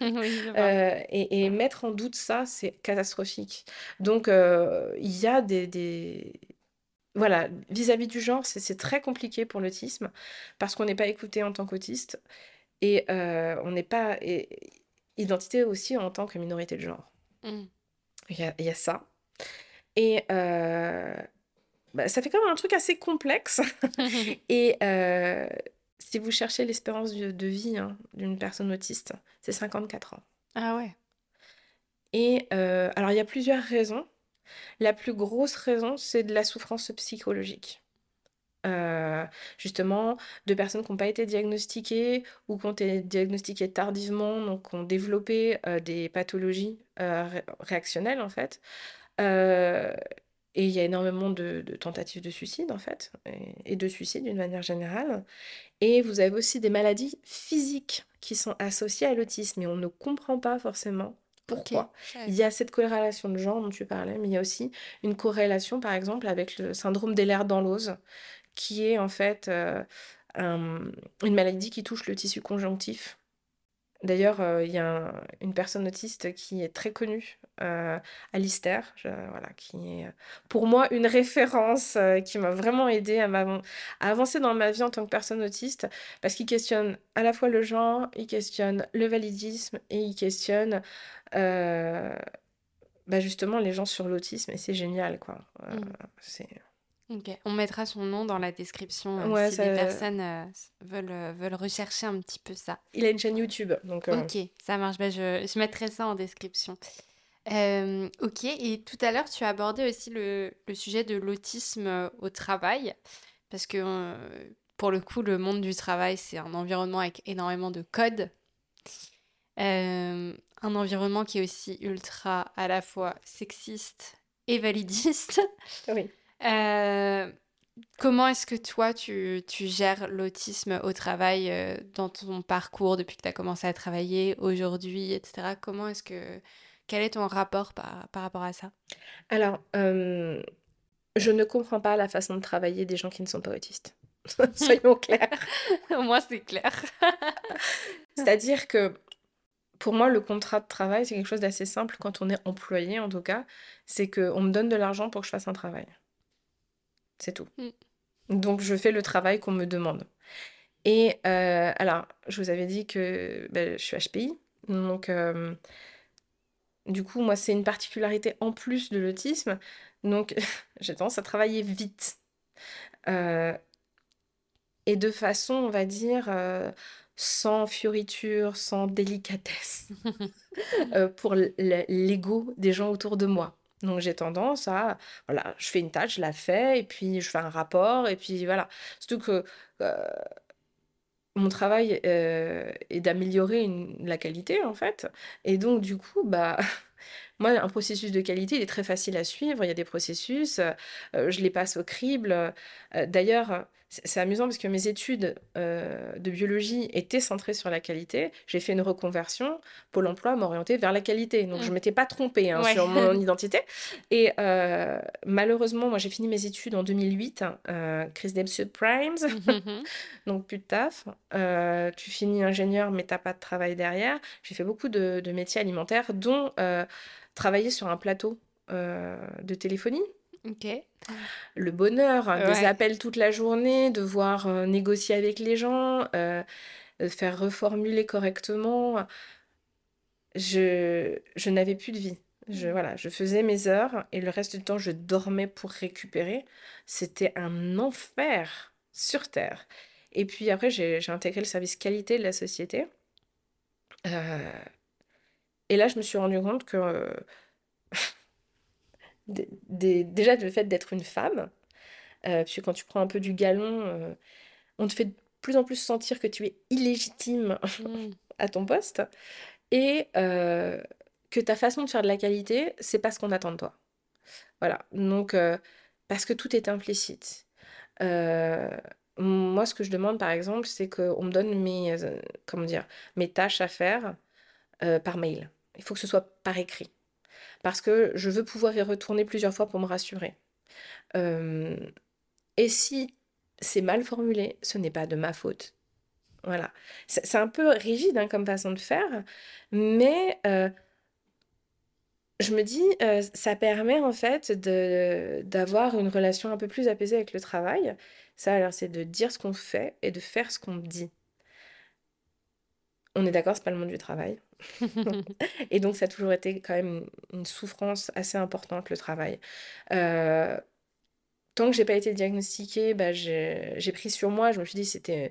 Euh, et, mettre en doute ça, c'est catastrophique. Donc, euh, il y a des, Voilà, vis-à-vis du genre, c'est très compliqué pour l'autisme parce qu'on n'est pas écouté en tant qu'autiste et euh, on n'est pas identité aussi en tant que minorité de genre. Mmh. Il y, a, ça. Et bah, ça fait quand même un truc assez complexe. [laughs] et si vous cherchez l'espérance de, vie hein, d'une personne autiste, c'est 54 ans. Ah ouais. Et euh, alors, il y a plusieurs raisons. La plus grosse raison, c'est de la souffrance psychologique. Euh, justement, de personnes qui n'ont pas été diagnostiquées ou qui ont été diagnostiquées tardivement, donc qui ont développé euh, des pathologies réactionnelles, en fait. Et il y a énormément de, tentatives de suicide, en fait, et, de suicide d'une manière générale. Et vous avez aussi des maladies physiques qui sont associées à l'autisme, et on ne comprend pas forcément pourquoi. Il y a cette corrélation de genre dont tu parlais, mais il y a aussi une corrélation, par exemple, avec le syndrome d'Ehlers-Danlos, qui est en fait euh, une maladie qui touche le tissu conjonctif D'ailleurs, euh, il y a une personne autiste qui est très connue, euh, Alistair, voilà, qui est pour moi une référence euh, qui m'a vraiment aidé à, avancer dans ma vie en tant que personne autiste, parce qu'il questionne à la fois le genre, il questionne le validisme et il questionne bah, justement les gens sur l'autisme, et c'est génial, quoi. Mmh. c'est... On mettra son nom dans la description euh, si des personnes euh, veulent, euh, veulent rechercher un petit peu ça. Il a une chaîne YouTube, donc... Ok, ça marche, bah, je, je mettrai ça en description. ok, et tout à l'heure, tu as abordé aussi le, le sujet de l'autisme au travail, parce que pour le coup, le monde du travail, c'est un environnement avec énormément de codes. un environnement qui est aussi ultra à la fois sexiste et validiste. Oui. Euh, comment est-ce que toi, tu, tu gères l'autisme au travail euh, dans ton parcours depuis que tu as commencé à travailler, aujourd'hui, etc. Comment est-ce que... Quel est ton rapport par, par rapport à ça? Alors, euh, je ne comprends pas la façon de travailler des gens qui ne sont pas autistes. [laughs] Soyons clairs. [laughs] Moi, c'est clair. [laughs] C'est-à-dire que pour moi, le contrat de travail, c'est quelque chose d'assez simple quand on est employé, en tout cas. C'est qu'on me donne de l'argent pour que je fasse un travail. C'est tout. Mm. Donc, je fais le travail qu'on me demande. Et euh, alors, je vous avais dit que ben, je suis HPI. Donc, euh, du coup, moi, c'est une particularité en plus de l'autisme. Donc, [laughs] j'ai tendance à travailler vite. Euh, et de façon, on va dire, sans fioriture, sans délicatesse, [laughs] pour l'ego des gens autour de moi. Donc j'ai tendance à, voilà, je fais une tâche, je la fais, et puis je fais un rapport, et puis voilà. Surtout que mon travail est d'améliorer la qualité, en fait. Et donc, du coup, bah, [laughs] moi, un processus de qualité, il est très facile à suivre. Il y a des processus, je les passe au crible. D'ailleurs, c'est amusant parce que mes études euh, de biologie étaient centrées sur la qualité. J'ai fait une reconversion. Pôle emploi m'a orientée vers la qualité. Donc, je ne mmh. m'étais pas trompée hein, sur mon [laughs] identité. Et euh, malheureusement, moi, j'ai fini mes études en 2008, euh, crise des subprimes. [laughs] [laughs] donc, plus de taf. tu finis ingénieur, mais tu n'as pas de travail derrière. J'ai fait beaucoup de, de, métiers alimentaires, dont travailler sur un plateau de téléphonie. Ok. Le bonheur, hein, des appels toute la journée, devoir euh, négocier avec les gens, euh, faire reformuler correctement. Je, je n'avais plus de vie. Je, mmh. voilà, je faisais mes heures et le reste du temps, je dormais pour récupérer. C'était un enfer sur Terre. Et puis après, j'ai intégré le service qualité de la société. Euh, et là, je me suis rendu compte que déjà le fait d'être une femme, euh, puisque quand tu prends un peu du galon, euh, on te fait de plus en plus sentir que tu es illégitime mmh. à ton poste, et euh, que ta façon de faire de la qualité, c'est pas ce qu'on attend de toi. Voilà, donc parce que tout est implicite. Euh, moi, ce que je demande, par exemple, c'est qu'on me donne mes, euh, comment dire, mes tâches à faire euh, par mail. Il faut que ce soit par écrit. Parce que je veux pouvoir y retourner plusieurs fois pour me rassurer. et si c'est mal formulé, ce n'est pas de ma faute. Voilà. C'est un peu rigide hein, comme façon de faire, mais je me dis, ça permet en fait d'avoir une relation un peu plus apaisée avec le travail. Ça, alors, c'est de dire ce qu'on fait et de faire ce qu'on dit. On est d'accord, c'est pas le monde du travail. [laughs] Et donc, ça a toujours été quand même une souffrance assez importante, le travail. tant que j'ai pas été diagnostiquée, bah, j'ai pris sur moi. Je me suis dit, c'était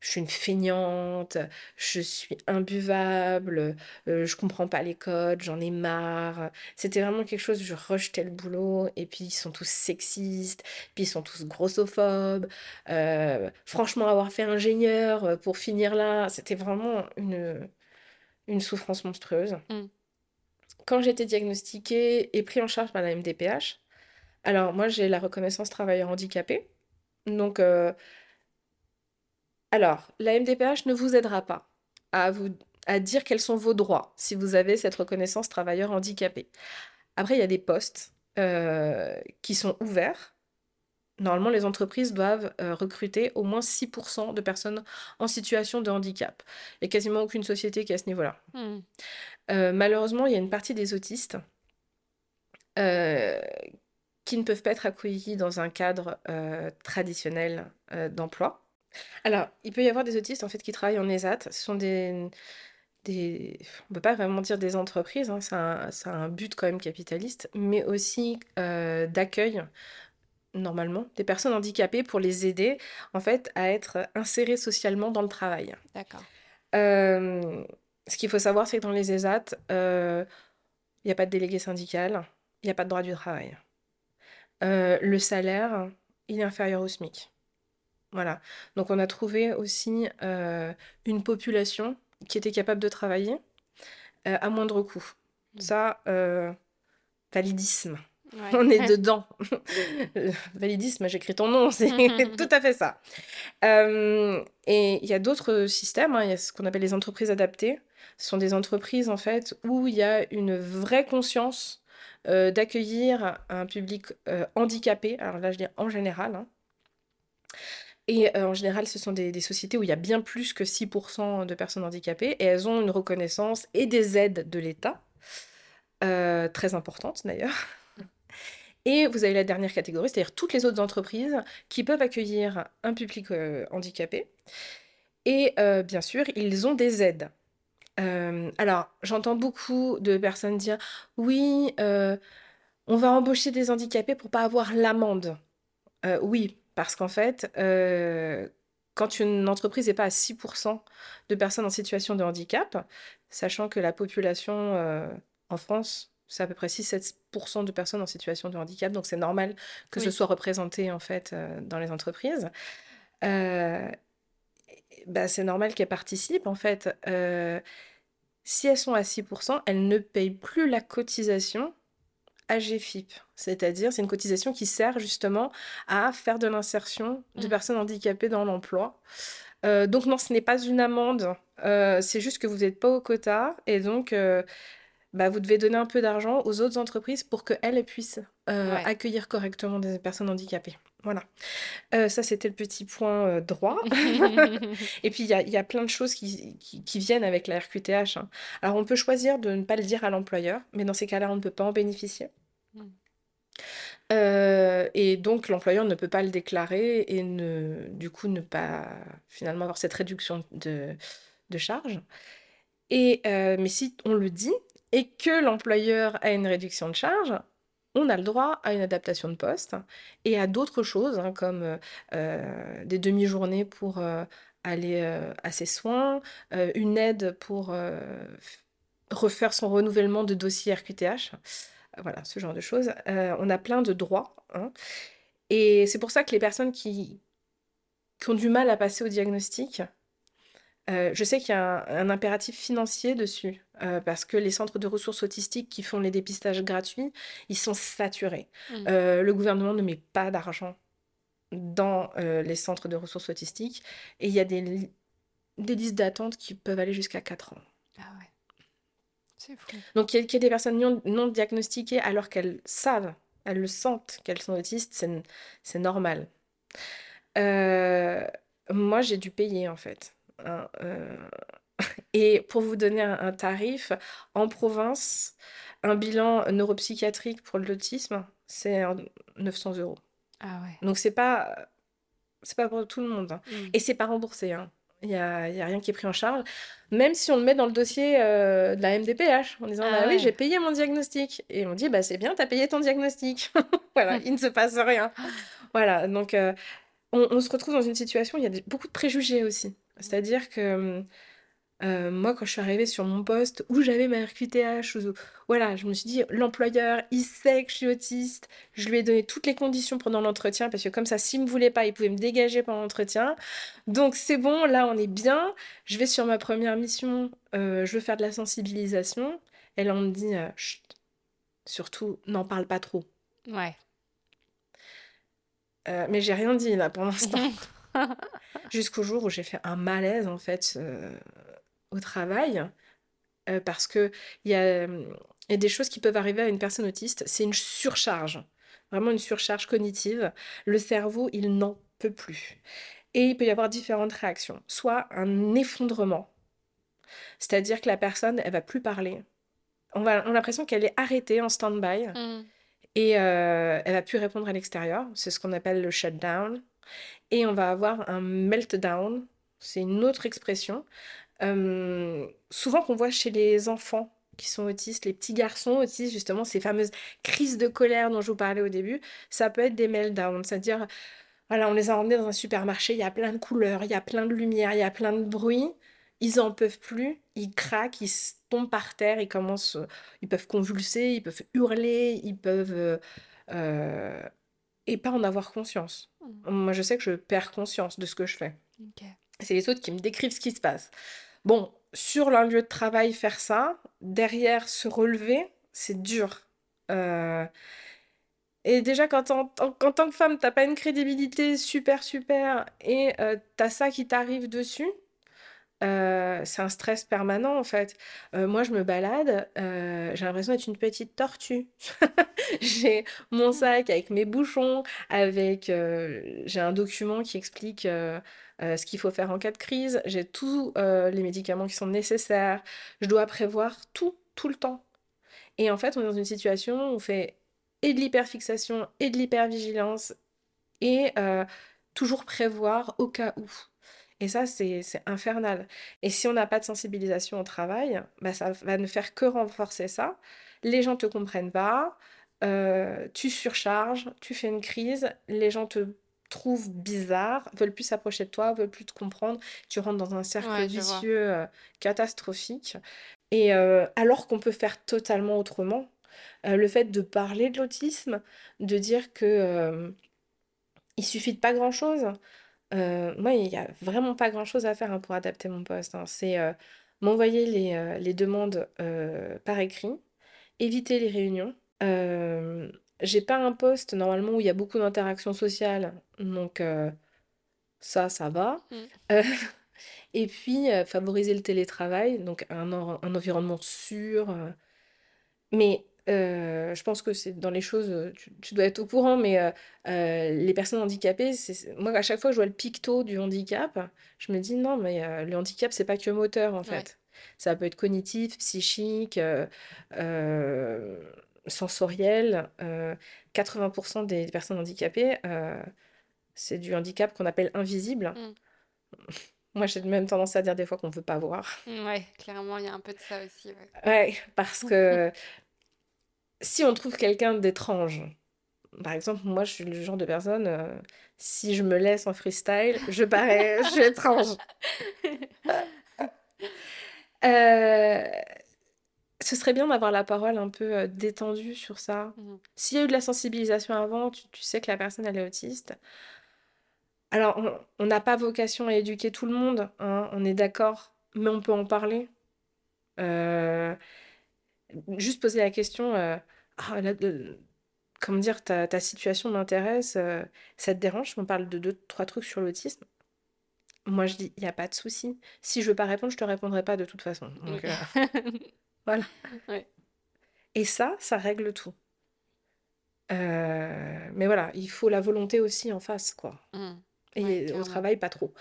je suis une feignante, je suis imbuvable, euh, je comprends pas les codes, j'en ai marre. C'était vraiment quelque chose, je rejetais le boulot, et puis ils sont tous sexistes, puis ils sont tous grossophobes. Euh, franchement, avoir fait ingénieur euh, pour finir là, c'était vraiment une, une souffrance monstrueuse. Mm. Quand j'ai été diagnostiquée et pris en charge par la MDPH, alors moi j'ai la reconnaissance travailleur handicapé, donc alors, la MDPH ne vous aidera pas à, vous, à dire quels sont vos droits si vous avez cette reconnaissance travailleur handicapé. Après, il y a des postes euh, qui sont ouverts. Normalement, les entreprises doivent euh, recruter au moins 6% de personnes en situation de handicap. Il n'y a quasiment aucune société qui est à ce niveau-là. Hmm. Euh, malheureusement, il y a une partie des autistes qui ne peuvent pas être accueillis dans un cadre traditionnel d'emploi. Alors, il peut y avoir des autistes en fait qui travaillent en ESAT. Ce sont des, des on peut pas vraiment dire des entreprises, hein, ça a, un but quand même capitaliste, mais aussi euh, d'accueil normalement des personnes handicapées pour les aider en fait à être insérées socialement dans le travail. D'accord. Euh, ce qu'il faut savoir, c'est que dans les ESAT, euh, il n'y a pas de délégué syndical, il n'y a pas de droit du travail. le salaire, il est inférieur au SMIC. Voilà. Donc on a trouvé aussi euh, une population qui était capable de travailler euh, à moindre coût. Mmh. Ça, euh, validisme. [laughs] On est [laughs] dedans. [laughs] validisme, j'écris ton nom, c'est tout à fait ça. et il y a d'autres systèmes, hein. il y a ce qu'on appelle les entreprises adaptées. Ce sont des entreprises en fait où il y a une vraie conscience d'accueillir un public handicapé. Alors là, je dis en général. Hein. Et euh, en général, ce sont des, sociétés où il y a bien plus que 6% de personnes handicapées et elles ont une reconnaissance et des aides de l'État, euh, très importantes d'ailleurs. [laughs] Et vous avez la dernière catégorie, c'est-à-dire toutes les autres entreprises qui peuvent accueillir un public euh, handicapé. Et bien sûr, ils ont des aides. alors, j'entends beaucoup de personnes dire oui, on va embaucher des handicapés pour pas avoir l'amende. oui, parce qu'en fait, euh, quand une entreprise n'est pas à 6% de personnes en situation de handicap, sachant que la population euh, en France, c'est à peu près 6-7% de personnes en situation de handicap, donc c'est normal que ce soit représenté en fait euh, dans les entreprises. Bah, c'est normal qu'elles participent en fait. si elles sont à 6%, elles ne payent plus la cotisation AGFIP, c'est-à-dire c'est une cotisation qui sert justement à faire de l'insertion de mmh. personnes handicapées dans l'emploi. Euh, donc non, ce n'est pas une amende, euh, c'est juste que vous n'êtes pas au quota et donc euh, bah, vous devez donner un peu d'argent aux autres entreprises pour qu'elles puissent accueillir correctement des personnes handicapées. Voilà. ça, c'était le petit point droit. [laughs] [laughs] et puis, il y a, plein de choses qui, viennent avec la RQTH. Hein. Alors, on peut choisir de ne pas le dire à l'employeur, mais dans ces cas-là, on ne peut pas en bénéficier. Mmh. et donc, l'employeur ne peut pas le déclarer et ne, du coup, ne pas finalement avoir cette réduction de, de charge. Et, mais si on le dit et que l'employeur a une réduction de charge, on a le droit à une adaptation de poste et à d'autres choses, hein, comme euh, euh, des demi-journées pour euh, aller à ses soins, une aide pour refaire son renouvellement de dossier RQTH, voilà, ce genre de choses. on a plein de droits. Hein. et c'est pour ça que les personnes qui, qui, ont du mal à passer au diagnostic, Euh, je sais qu'il y a un, impératif financier dessus, euh, parce que les centres de ressources autistiques qui font les dépistages gratuits, ils sont saturés. Mmh. Euh, le gouvernement ne met pas d'argent dans les centres de ressources autistiques, et il y a des, des listes d'attente qui peuvent aller jusqu'à 4 ans. Ah ouais. C'est fou. Donc, il y, a des personnes non, non diagnostiquées alors qu'elles savent, elles le sentent qu'elles sont autistes, c'est normal. moi, j'ai dû payer en fait. Hein, euh, [laughs] et pour vous donner un, tarif, en province, un bilan neuropsychiatrique pour l'autisme, c'est 900 euros. Ah ouais. Donc c'est pas c'est pas pour tout le monde. Hein. Mmh. Et c'est pas remboursé. Hein. Il n'y a, y a, rien qui est pris en charge. Même si on le met dans le dossier euh, de la MDPH en disant ah bah oui, j'ai payé mon diagnostic. Et on dit bah c'est bien, tu as payé ton diagnostic. [laughs] voilà, il ne se passe rien. [gasps] voilà, donc euh, on, se retrouve dans une situation où il y a beaucoup de préjugés aussi. C'est-à-dire que euh, moi, quand je suis arrivée sur mon poste où j'avais ma RQTH, voilà, je me suis dit, l'employeur, il sait que je suis autiste. Je lui ai donné toutes les conditions pendant l'entretien parce que comme ça, s'il me voulait pas, il pouvait me dégager pendant l'entretien. Donc c'est bon, là, on est bien. Je vais sur ma première mission, euh, je veux faire de la sensibilisation. Et là, on me dit, euh, Chut, surtout, n'en parle pas trop. Ouais. mais j'ai rien dit là pour l'instant. [laughs] [laughs] Jusqu'au jour où j'ai fait un malaise, en fait, euh, au travail. Euh, parce que il y a, y a des choses qui peuvent arriver à une personne autiste. C'est une surcharge. Vraiment une surcharge cognitive. Le cerveau, il n'en peut plus. Et il peut y avoir différentes réactions. Soit un effondrement. C'est-à-dire que la personne, elle va plus parler. On, va, on a l'impression qu'elle est arrêtée en stand-by. Mmh. Et euh, elle va plus répondre à l'extérieur. C'est ce qu'on appelle le shutdown et on va avoir un meltdown. C'est une autre expression. Euh, souvent qu'on voit chez les enfants qui sont autistes, les petits garçons autistes, justement, ces fameuses crises de colère dont je vous parlais au début, ça peut être des meltdowns. C'est-à-dire, voilà, on les a emmenés dans un supermarché, il y a plein de couleurs, il y a plein de lumière, il y a plein de bruit. Ils en peuvent plus, ils craquent, ils tombent par terre, ils commencent, ils peuvent convulser, ils peuvent hurler, ils peuvent euh, euh, et pas en avoir conscience. Mmh. Moi, je sais que je perds conscience de ce que je fais. C'est les autres qui me décrivent ce qui se passe. Bon, sur un lieu de travail, faire ça, derrière se relever, c'est dur. Euh, et déjà, quand en, en, tant que femme, t'as pas une crédibilité super, super, et euh, t'as ça qui t'arrive dessus, euh, c'est un stress permanent en fait. Euh, moi, je me balade, euh, j'ai l'impression d'être une petite tortue. [laughs] J'ai mon sac avec mes bouchons, avec j'ai un document qui explique ce qu'il faut faire en cas de crise. J'ai tous les médicaments qui sont nécessaires. Je dois prévoir tout, tout le temps. Et en fait, on est dans une situation où on fait et de l'hyperfixation et de l'hypervigilance et toujours prévoir au cas où. Et ça, c'est infernal. Et si on n'a pas de sensibilisation au travail, bah, ça va ne faire que renforcer ça. Les gens te comprennent pas, euh, tu surcharges, tu fais une crise, les gens te trouvent bizarre, veulent plus s'approcher de toi, veulent plus te comprendre, tu rentres dans un cercle vicieux euh, catastrophique. Et euh, alors qu'on peut faire totalement autrement, le fait de parler de l'autisme, de dire que il suffit de pas grand-chose, euh, moi, il n'y a vraiment pas grand-chose à faire, hein, pour adapter mon poste, hein. C'est, euh, m'envoyer les, euh, les demandes, par écrit, éviter les réunions. j'ai pas un poste normalement où il y a beaucoup d'interactions sociales, donc ça, ça va. Mmh. [laughs] et puis, favoriser le télétravail, donc un un environnement sûr, mais euh, je pense que c'est dans les choses, euh, tu, dois être au courant, mais euh, les personnes handicapées, moi à chaque fois que je vois le picto du handicap, je me dis non, mais le handicap, c'est pas que moteur en fait. Ça peut être cognitif, psychique, sensoriel. 80% des personnes handicapées, c'est du handicap qu'on appelle invisible. Mmh. [laughs] Moi, j'ai même tendance à dire des fois qu'on ne veut pas voir. Ouais, clairement, il y a un peu de ça aussi. Ouais, ouais parce [laughs] que si on trouve quelqu'un d'étrange, par exemple, moi, je suis le genre de personne, euh, si je me laisse en freestyle, je parais, je suis étrange. [laughs] Euh, ce serait bien d'avoir la parole un peu euh, détendue sur ça. Mmh. S'il y a eu de la sensibilisation avant, tu, sais que la personne, elle est autiste. Alors, on n'a pas vocation à éduquer tout le monde, hein, on est d'accord, mais on peut en parler. Euh, juste poser la question, euh, ah, comment dire, ta, ta situation m'intéresse, euh, ça te dérange on parle de deux, trois trucs sur l'autisme? Moi, je dis, il n'y a pas de souci. Si je veux pas répondre, je te répondrai pas de toute façon. Donc, [laughs] voilà. [laughs] Et ça, ça règle tout. mais voilà, il faut la volonté aussi en face, quoi. Mmh. Et au travail, pas trop.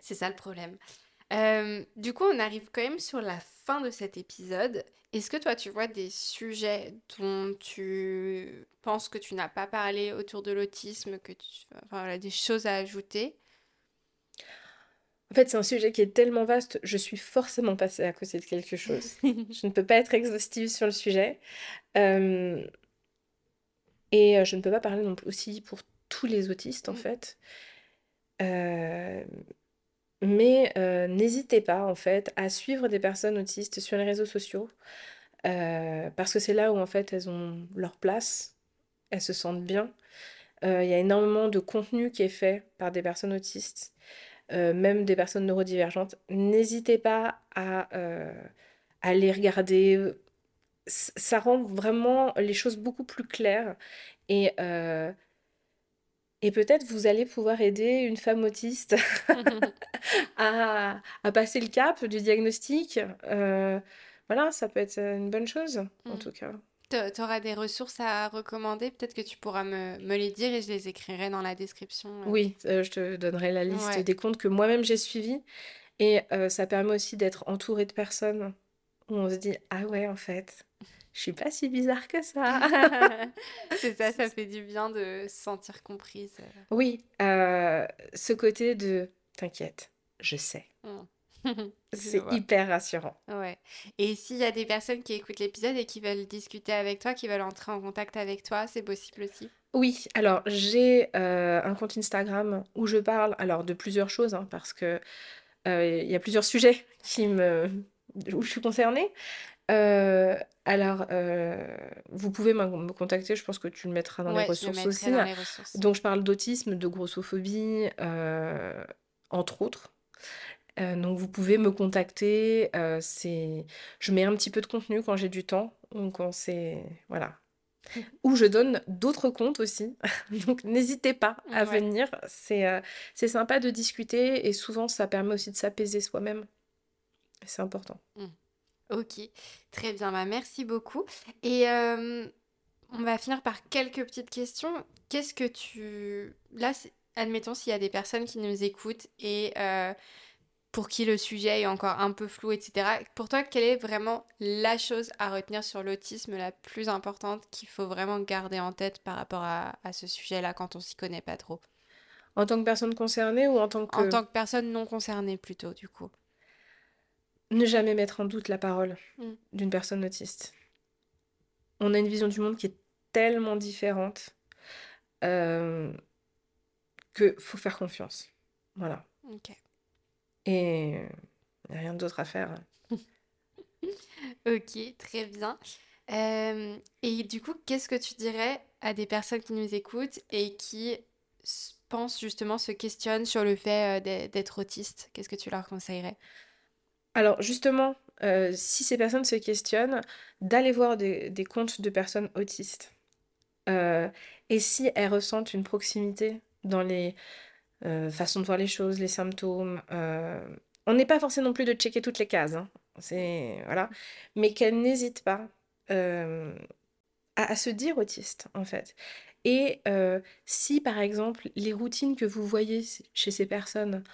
C'est ça le problème. Du coup, on arrive quand même sur la fin de cet épisode. Est-ce que toi, tu vois des sujets dont tu penses que tu n'as pas parlé autour de l'autisme, que tu... enfin, des choses à ajouter? En fait, c'est un sujet qui est tellement vaste, je suis forcément passée à côté de quelque chose. [laughs] je ne peux pas être exhaustive sur le sujet. et je ne peux pas parler non plus aussi pour tous les autistes, en mmh. fait. Mais euh, n'hésitez pas, en fait, à suivre des personnes autistes sur les réseaux sociaux, euh, parce que c'est là où, en fait, elles ont leur place, elles se sentent bien. Euh, il y a énormément de contenu qui est fait par des personnes autistes, même des personnes neurodivergentes. N'hésitez pas à, les regarder. Ça rend vraiment les choses beaucoup plus claires et et peut-être vous allez pouvoir aider une femme autiste [laughs] à, passer le cap du diagnostic. Euh, voilà, ça peut être une bonne chose, en mmh. tout cas. Tu auras des ressources à recommander, peut-être que tu pourras me, les dire et je les écrirai dans la description. Euh. Oui, euh, je te donnerai la liste des comptes que moi-même j'ai suivis. Et ça permet aussi d'être entouré de personnes où on se dit, ah ouais, en fait, je suis pas si bizarre que ça. [laughs] c'est ça, ça fait du bien de se sentir comprise. Oui, euh, ce côté de t'inquiète, je sais. [laughs] Mmh. c'est hyper rassurant. Ouais. Et s'il y a des personnes qui écoutent l'épisode et qui veulent discuter avec toi, qui veulent entrer en contact avec toi, c'est possible aussi? Oui, alors j'ai euh, un compte Instagram où je parle alors de plusieurs choses, hein, parce que euh, il y a plusieurs sujets [laughs] qui me où je suis concernée. Euh, alors, euh, vous pouvez me contacter, je pense que tu le mettras dans les ressources aussi. Donc, je parle d'autisme, de grossophobie, euh, entre autres. donc, vous pouvez me contacter. c'est... Je mets un petit peu de contenu quand j'ai du temps, ou quand c'est... Voilà. Ou je donne d'autres comptes aussi. [laughs] donc, n'hésitez pas à venir. C'est c'est sympa de discuter et souvent, ça permet aussi de s'apaiser soi-même. C'est important. Mmh. Ok, très bien, bah, merci beaucoup. Et on va finir par quelques petites questions. Qu'est-ce que tu... Là, admettons s'il y a des personnes qui nous écoutent et pour qui le sujet est encore un peu flou, etc. Pour toi, quelle est vraiment la chose à retenir sur l'autisme la plus importante qu'il faut vraiment garder en tête par rapport à, à ce sujet-là quand on s'y connaît pas trop? En tant que personne concernée ou en tant que... En tant que personne non concernée plutôt, du coup. Ne jamais mettre en doute la parole mm. d'une personne autiste. On a une vision du monde qui est tellement différente euh, que faut faire confiance. Voilà. Et il n'y a rien d'autre à faire. [laughs] ok, très bien. Euh, et du coup, qu'est-ce que tu dirais à des personnes qui nous écoutent et qui pensent justement, se questionnent sur le fait euh, d'être autiste Qu'est-ce que tu leur conseillerais? Alors justement, euh, si ces personnes se questionnent, d'aller voir des, comptes de personnes autistes. Euh, et si elles ressentent une proximité dans les euh, façons de voir les choses, les symptômes, on n'est pas forcé non plus de checker toutes les cases, hein. c'est voilà, mais qu'elles n'hésitent pas à, se dire autiste en fait. Et si par exemple les routines que vous voyez chez ces personnes,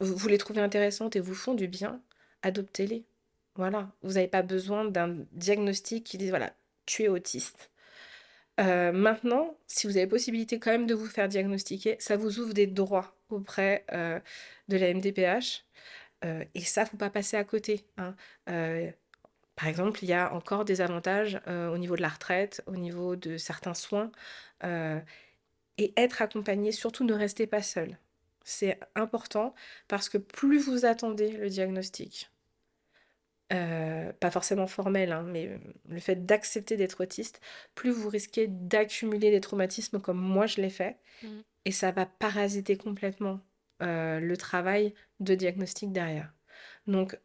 vous les trouvez intéressantes et vous font du bien, adoptez-les. Voilà, vous n'avez pas besoin d'un diagnostic qui dit, voilà, tu es autiste. Euh, maintenant, si vous avez possibilité quand même de vous faire diagnostiquer, ça vous ouvre des droits auprès euh, de la MDPH. Euh, et ça, faut pas passer à côté. Hein. par exemple, il y a encore des avantages au niveau de la retraite, au niveau de certains soins. et être accompagné, surtout ne restez pas seul. C'est important parce que plus vous attendez le diagnostic, euh, pas forcément formel, hein, mais le fait d'accepter d'être autiste, plus vous risquez d'accumuler des traumatismes comme moi je l'ai fait. Mmh. et ça va parasiter complètement euh, le travail de diagnostic derrière. Donc,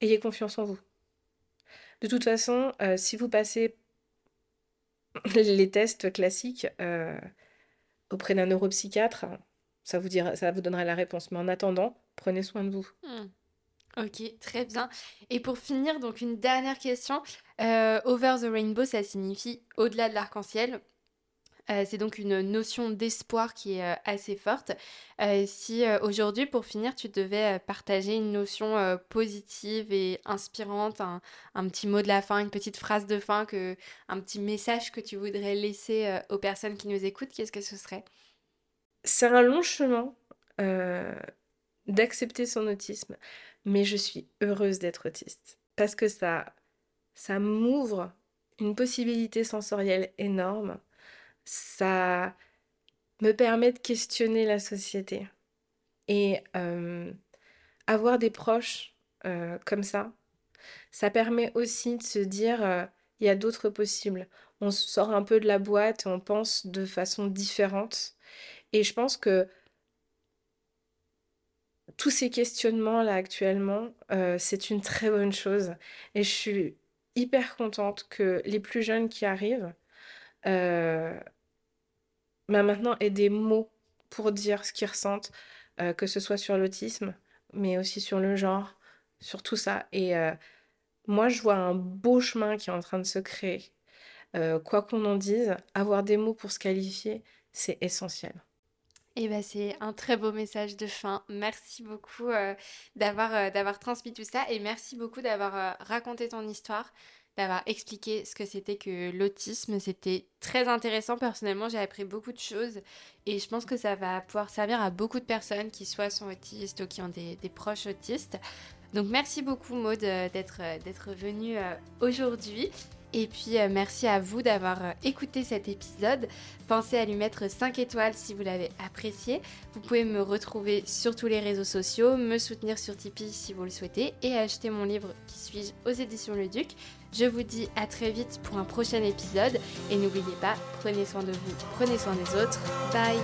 ayez confiance en vous. De toute façon, euh, si vous passez [laughs] les tests classiques auprès d'un neuropsychiatre, ça vous, dira, ça vous donnera la réponse. Mais en attendant, prenez soin de vous. Hmm. Ok, très bien. Et pour finir, donc une dernière question. over the rainbow, ça signifie au-delà de l'arc-en-ciel. Euh, c'est donc une notion d'espoir qui est euh, assez forte. Euh, si aujourd'hui, pour finir, tu devais partager une notion positive et inspirante, un, un, petit mot de la fin, une petite phrase de fin, que, un petit message que tu voudrais laisser aux personnes qui nous écoutent, qu'est-ce que ce serait? C'est un long chemin d'accepter son autisme, mais je suis heureuse d'être autiste parce que ça, ça m'ouvre une possibilité sensorielle énorme ça me permet de questionner la société. Et avoir des proches comme ça, ça permet aussi de se dire, il y a d'autres possibles. On sort un peu de la boîte, on pense de façon différente. Et je pense que tous ces questionnements-là actuellement, c'est une très bonne chose. Et je suis hyper contente que les plus jeunes qui arrivent bah, maintenant aient des mots pour dire ce qu'ils ressentent, euh, que ce soit sur l'autisme, mais aussi sur le genre, sur tout ça. Et euh, moi, je vois un beau chemin qui est en train de se créer. Euh, quoi qu'on en dise, avoir des mots pour se qualifier, c'est essentiel. Et eh ben c'est un très beau message de fin. Merci beaucoup d'avoir d'avoir transmis tout ça et merci beaucoup d'avoir raconté ton histoire d'avoir expliqué ce que c'était que l'autisme. C'était très intéressant. Personnellement, j'ai appris beaucoup de choses et je pense que ça va pouvoir servir à beaucoup de personnes qui soit sont autistes ou qui ont des, proches autistes. Donc merci beaucoup Maud d'être d'être venue euh, aujourd'hui. Et puis euh, merci à vous d'avoir euh, écouté cet épisode. Pensez à lui mettre 5 étoiles si vous l'avez apprécié. Vous pouvez me retrouver sur tous les réseaux sociaux, me soutenir sur Tipeee si vous le souhaitez et acheter mon livre Qui suis-je aux éditions Le Duc. Je vous dis à très vite pour un prochain épisode et n'oubliez pas, prenez soin de vous, prenez soin des autres. Bye